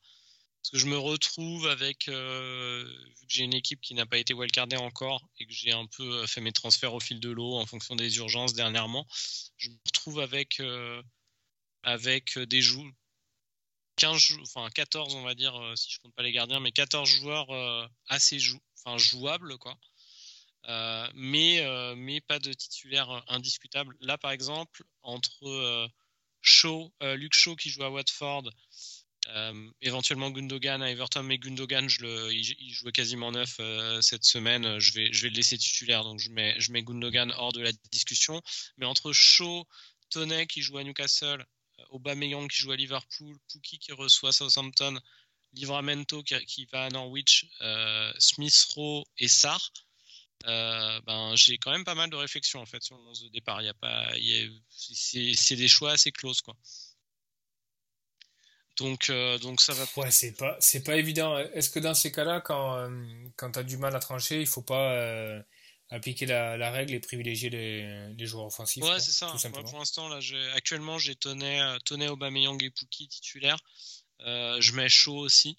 Parce que je me retrouve avec, vu que j'ai une équipe qui n'a pas été wildcardée encore et que j'ai un peu fait mes transferts au fil de l'eau en fonction des urgences dernièrement, je me retrouve avec avec euh, des joueurs 15 enfin 14 on va dire euh, si je compte pas les gardiens mais 14 joueurs euh, assez jou jouables quoi. Mais mais pas de titulaire indiscutable là par exemple entre Shaw Luke Shaw qui joue à Watford éventuellement Gundogan à Everton mais Gundogan le, il, jouait quasiment neuf cette semaine. Je vais le laisser titulaire donc je mets je mets Gundogan hors de la discussion. Mais entre Shaw Toney qui joue à Newcastle, Aubameyang qui joue à Liverpool, Pookie qui reçoit Southampton, Livramento qui, va à Norwich, Smith Rowe et Sarr. ben, j'ai quand même pas mal de réflexions en fait sur le 11 de départ. Il y a pas, c'est des choix assez close quoi. Donc, donc ça va. Ouais, c'est pas, c'est pas évident. Est-ce que dans ces cas-là, quand, quand tu as du mal à trancher, il faut pas appliquer la, règle et privilégier les, joueurs offensifs. Ouais, c'est ça. pour l'instant, là, actuellement, j'ai Tonnet, Tonnet, Aubameyang et Pouki titulaires. Euh, je mets chaud aussi.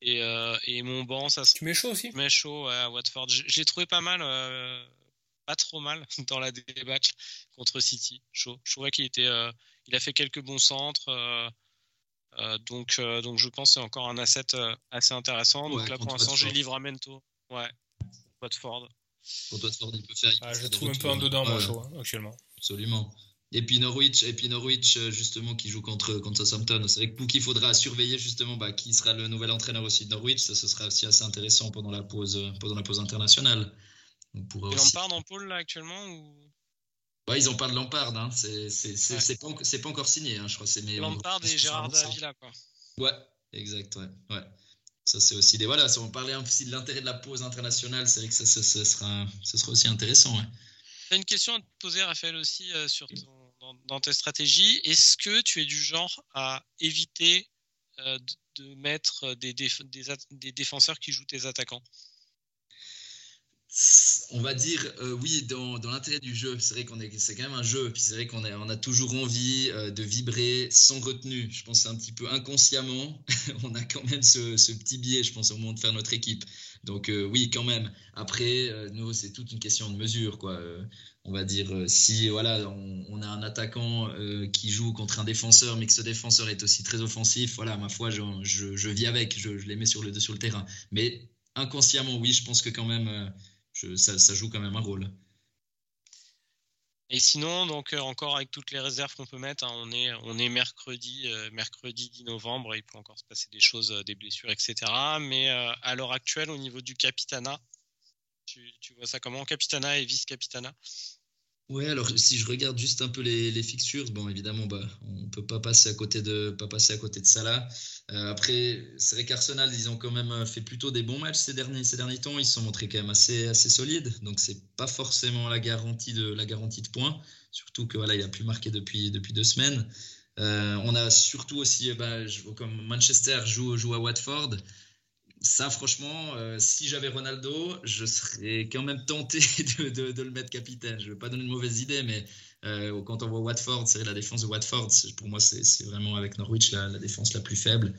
Et, euh, et, mon banc, ça. Tu mets chaud aussi? Je mets chaud à Watford. J'ai trouvé pas mal, euh, pas trop mal dans la débâcle contre City. Chaud. Je trouvais qu'il était, il a fait quelques bons centres. donc, donc je pense que c'est encore un asset assez intéressant. Donc là, pour l'instant, j'ai Livramento. Ouais, Watford. Pour Watford, il peut faire. Ah, je trouve un peu en dedans, moi, chaud, hein, actuellement. Absolument. Et puis Norwich, et puis Norwich justement qui joue contre, contre Southampton. C'est vrai que qu'il faudra surveiller justement bah, qui sera le nouvel entraîneur aussi de Norwich. Ça, ce sera aussi assez intéressant pendant la pause, pendant la pause internationale. On pourra aussi... Lampard en pôle là actuellement ou... Ouais, ils pas de Lampard. Hein. C'est pas, pas, encore signé, hein, je crois. Mais Lampard et Gérard Davila quoi. Ouais, exact. Ouais. ouais. Ça, c'est aussi des. Voilà, si on parlait aussi de l'intérêt de la pause internationale, c'est vrai que ça, ça, sera, ça sera aussi intéressant. J'ai une question à te poser, Raphaël, aussi euh, sur dans, tes stratégies. Est-ce que tu es du genre à éviter euh, de, mettre des, des, défenseurs qui jouent tes attaquants? On va dire euh, oui dans, l'intérêt du jeu. C'est vrai qu'on est, c'est quand même un jeu. Puis c'est vrai qu'on on a toujours envie de vibrer sans retenue. Je pense un petit peu inconsciemment, on a quand même ce, ce, petit biais, je pense, au moment de faire notre équipe. Donc euh, oui, quand même. Après, euh, nous, c'est toute une question de mesure, quoi. Euh, on va dire, si voilà, on, a un attaquant qui joue contre un défenseur, mais que ce défenseur est aussi très offensif, voilà, ma foi, je, je, vis avec, je, les mets sur le, sur le terrain. Mais inconsciemment, oui, je pense que quand même, ça, ça joue quand même un rôle. Et sinon, donc euh, encore avec toutes les réserves qu'on peut mettre, hein, on, est, on est mercredi, euh, mercredi 10 novembre, il peut encore se passer des choses, euh, des blessures, etc. Mais à l'heure actuelle, au niveau du capitana, tu, tu vois ça comment? Capitana et vice-capitana? Ouais, alors si je regarde juste un peu les, les fixtures, bon évidemment, bah, on peut pas passer à côté de pas passer à côté de Salah. Euh, après, c'est vrai qu'Arsenal, ils ont quand même fait plutôt des bons matchs ces derniers ces derniers temps. Ils se sont montrés quand même assez solides, donc c'est pas forcément la garantie de la garantie de points. Surtout que voilà, il a plus marqué depuis depuis deux semaines. Euh, on a surtout aussi, bah, comme Manchester joue joue à Watford ça, franchement, euh, si j'avais Ronaldo, je serais quand même tenté de, de, le mettre capitaine. Je ne veux pas donner une mauvaise idée, mais euh, quand on voit Watford, c'est la défense de Watford, pour moi, c'est vraiment avec Norwich la, défense la plus faible.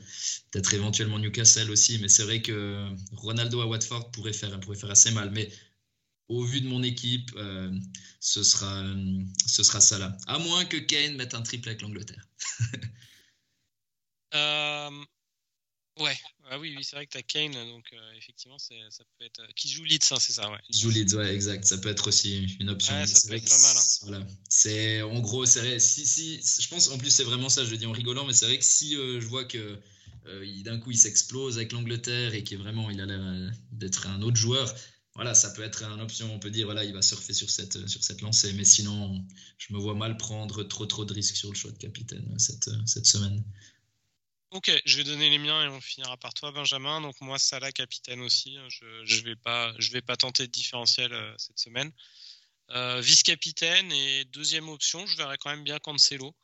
Peut-être éventuellement Newcastle aussi, mais c'est vrai que Ronaldo à Watford pourrait faire, assez mal. Mais au vu de mon équipe, euh, ce, sera, ce sera ça là. À moins que Kane mette un triple avec l'Angleterre. Ouais, ah oui, oui c'est vrai que tu as Kane, donc euh, effectivement, ça peut être. Qui joue Leeds, hein, c'est ça, ouais. Qui joue Leeds, ouais, exact. Ça peut être aussi une option. Ouais, ça peut être pas mal. Hein. Voilà. C'est, en gros, c'est si, si, je pense, en plus, c'est vraiment ça, je le dis en rigolant, mais c'est vrai que si euh, je vois que euh, d'un coup, il s'explose avec l'Angleterre et qu'il vraiment, il a l'air d'être un autre joueur, voilà, ça peut être une option. On peut dire, voilà, il va surfer sur cette, sur cette lancée. Mais sinon, je me vois mal prendre trop, trop de risques sur le choix de capitaine cette, cette semaine. Ok, je vais donner les miens et on finira par toi, Benjamin. Donc moi, Salah capitaine aussi. Je ne vais pas, je vais pas tenter de différentiel euh, cette semaine. Euh, vice-capitaine et deuxième option, je verrais quand même bien Cancelo.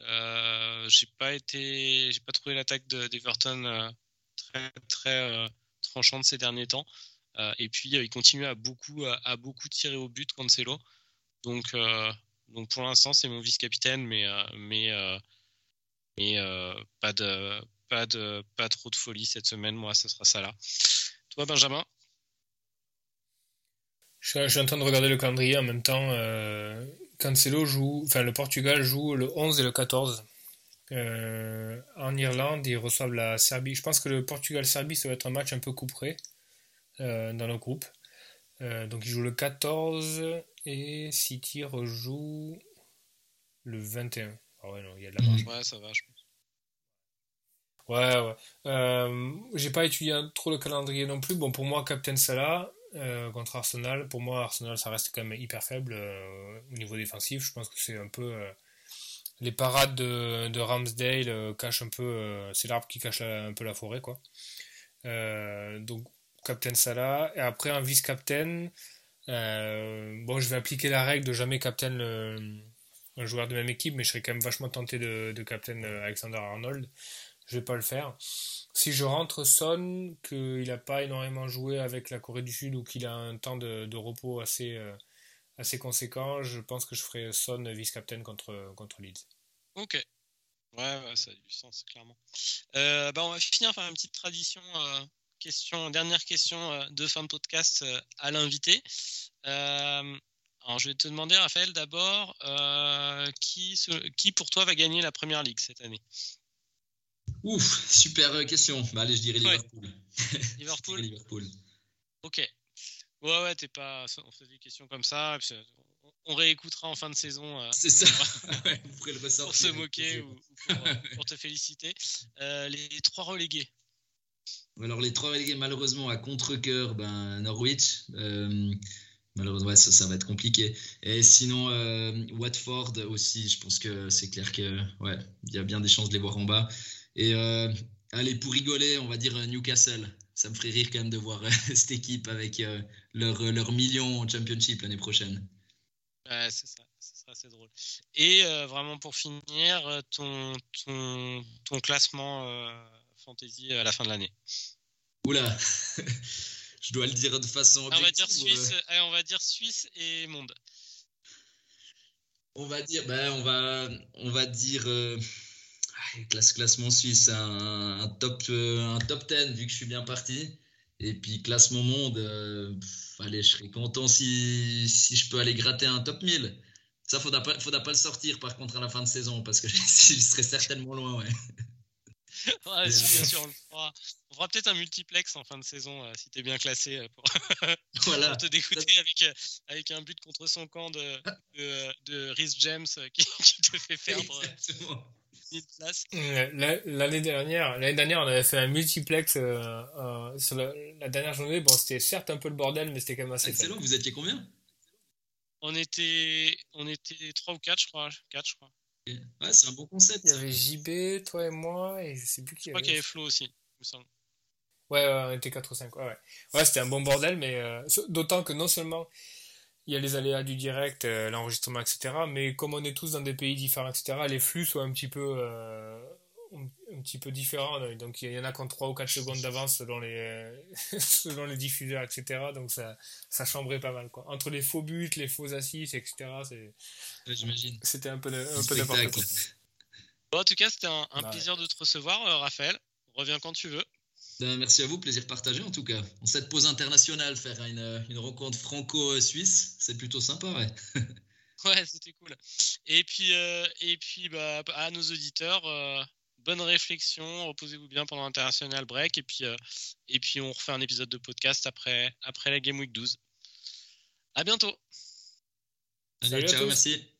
Euh, j'ai pas été, j'ai pas trouvé l'attaque d'Everton euh, très très tranchante ces derniers temps. et puis il continue à beaucoup à, beaucoup tirer au but Cancelo. Donc donc pour l'instant c'est mon vice-capitaine, mais mais mais euh, pas, de, pas, de, pas trop de folie cette semaine, moi, ce sera ça là. Toi, Benjamin? Je suis, en train de regarder le calendrier en même temps. Euh, Cancelo joue, enfin le Portugal joue le 11 et le 14. Euh, en Irlande, ils reçoivent la Serbie. Je pense que le Portugal-Serbie, ça va être un match un peu couperé dans le groupe. donc ils jouent le 14 et City rejoue le 21. Ah ouais, non, il y a de la marge. Ouais, ça va, je pense. Ouais, ouais. Euh, j'ai pas étudié trop le calendrier non plus. Bon, pour moi, Captain Salah euh, contre Arsenal, pour moi, Arsenal, ça reste quand même hyper faible euh, au niveau défensif. Je pense que c'est un peu les parades de, de Ramsdale cachent un peu. c'est l'arbre qui cache un peu la forêt, quoi. donc, Captain Salah. Et après, un vice-captain. bon, je vais appliquer la règle de jamais captain un joueur de même équipe, mais je serais quand même vachement tenté de, de captain Alexander Arnold. Je vais pas le faire. Si je rentre Son, qu'il n'a pas énormément joué avec la Corée du Sud ou qu'il a un temps de, repos assez, euh, assez conséquent, je pense que je ferai Son vice-captain contre, contre Leeds. Ok. Ouais, ça a du sens, clairement. Euh, bah, on va finir par une petite tradition. Euh, question, dernière question de fin de podcast à l'invité. Alors, je vais te demander, Raphaël, d'abord, qui, qui pour toi va gagner la première ligue cette année? Ouf, super question. Bah, allez, je dirais Liverpool. Liverpool? Liverpool. Ok. Ouais, ouais, t'es pas. On fait des questions comme ça. On réécoutera en fin de saison. Euh, c'est ça. vous pourrez le ressortir. Pour se moquer ou, euh, pour, te féliciter. Euh, les trois relégués. Alors, les trois relégués, malheureusement, à contre-coeur, ben, Norwich. Malheureusement, ça, ça, va être compliqué. Et sinon, Watford aussi, je pense que c'est clair que ouais, il y a bien des chances de les voir en bas. Et euh, allez, pour rigoler, on va dire euh, Newcastle. Ça me ferait rire quand même de voir euh, cette équipe avec leur, leur million en championship l'année prochaine. Ouais, c'est ça. Ce sera assez drôle. Et vraiment pour finir, ton, ton, ton classement fantasy à la fin de l'année. Oula Je dois le dire de façon objective. On va dire Suisse, on va dire Suisse et monde. On va dire, ben, on va, on va dire classe classement suisse, un, top, euh, un top 10 vu que je suis bien parti. Et puis classement monde, euh, allez, je serais content si, si, je peux aller gratter un top 1000. Ça, faudra pas, faudra pas le sortir par contre à la fin de saison parce que je serais certainement loin, ouais. ouais bien sûr, on le fera. On fera peut-être un multiplex en fin de saison euh, si tu es bien classé pour, voilà. te dégoûter avec, avec un but contre son camp de, de, de Rhys James qui, qui, te fait perdre. Exactement. Euh, l'année dernière, l'année dernière, on avait fait un multiplex euh, euh, sur la, dernière journée. Bon, c'était certes un peu le bordel, mais c'était quand même assez. Excellent. Vous étiez combien? On était, on était 3 ou 4 je crois. 4 je crois. Ouais, c'est un bon concept. Il y avait JB, toi et moi, et je sais plus qui. Je crois qu'il y avait Flo aussi, me semble. Ouais, ouais, on était 4 ou 5. Ouais, ouais. ouais c'était un bon bordel, mais d'autant que non seulement il y a les aléas du direct, euh, l'enregistrement, etc. Mais comme on est tous dans des pays différents, etc., les flux sont un petit peu, euh, un petit peu différents. Donc il y en a qui ont 3 ou 4 secondes d'avance selon les, selon les diffuseurs, etc. Donc ça, ça chambrait pas mal. Quoi. Entre les faux buts, les faux assises, etc. J'imagine. C'était un peu, un peu n'importe quoi. en tout cas, c'était un, plaisir de te recevoir, euh, Raphaël. Reviens quand tu veux. Ben, merci à vous, plaisir partagé en tout cas. En cette pause internationale, faire une, une rencontre franco-suisse, c'est plutôt sympa, ouais. ouais, c'était cool. Et puis, euh, et puis bah, à nos auditeurs, euh, bonne réflexion, reposez-vous bien pendant l'international break, et puis, euh, et puis on refait un épisode de podcast après, après la Game Week 12. À bientôt. Salut ciao, merci.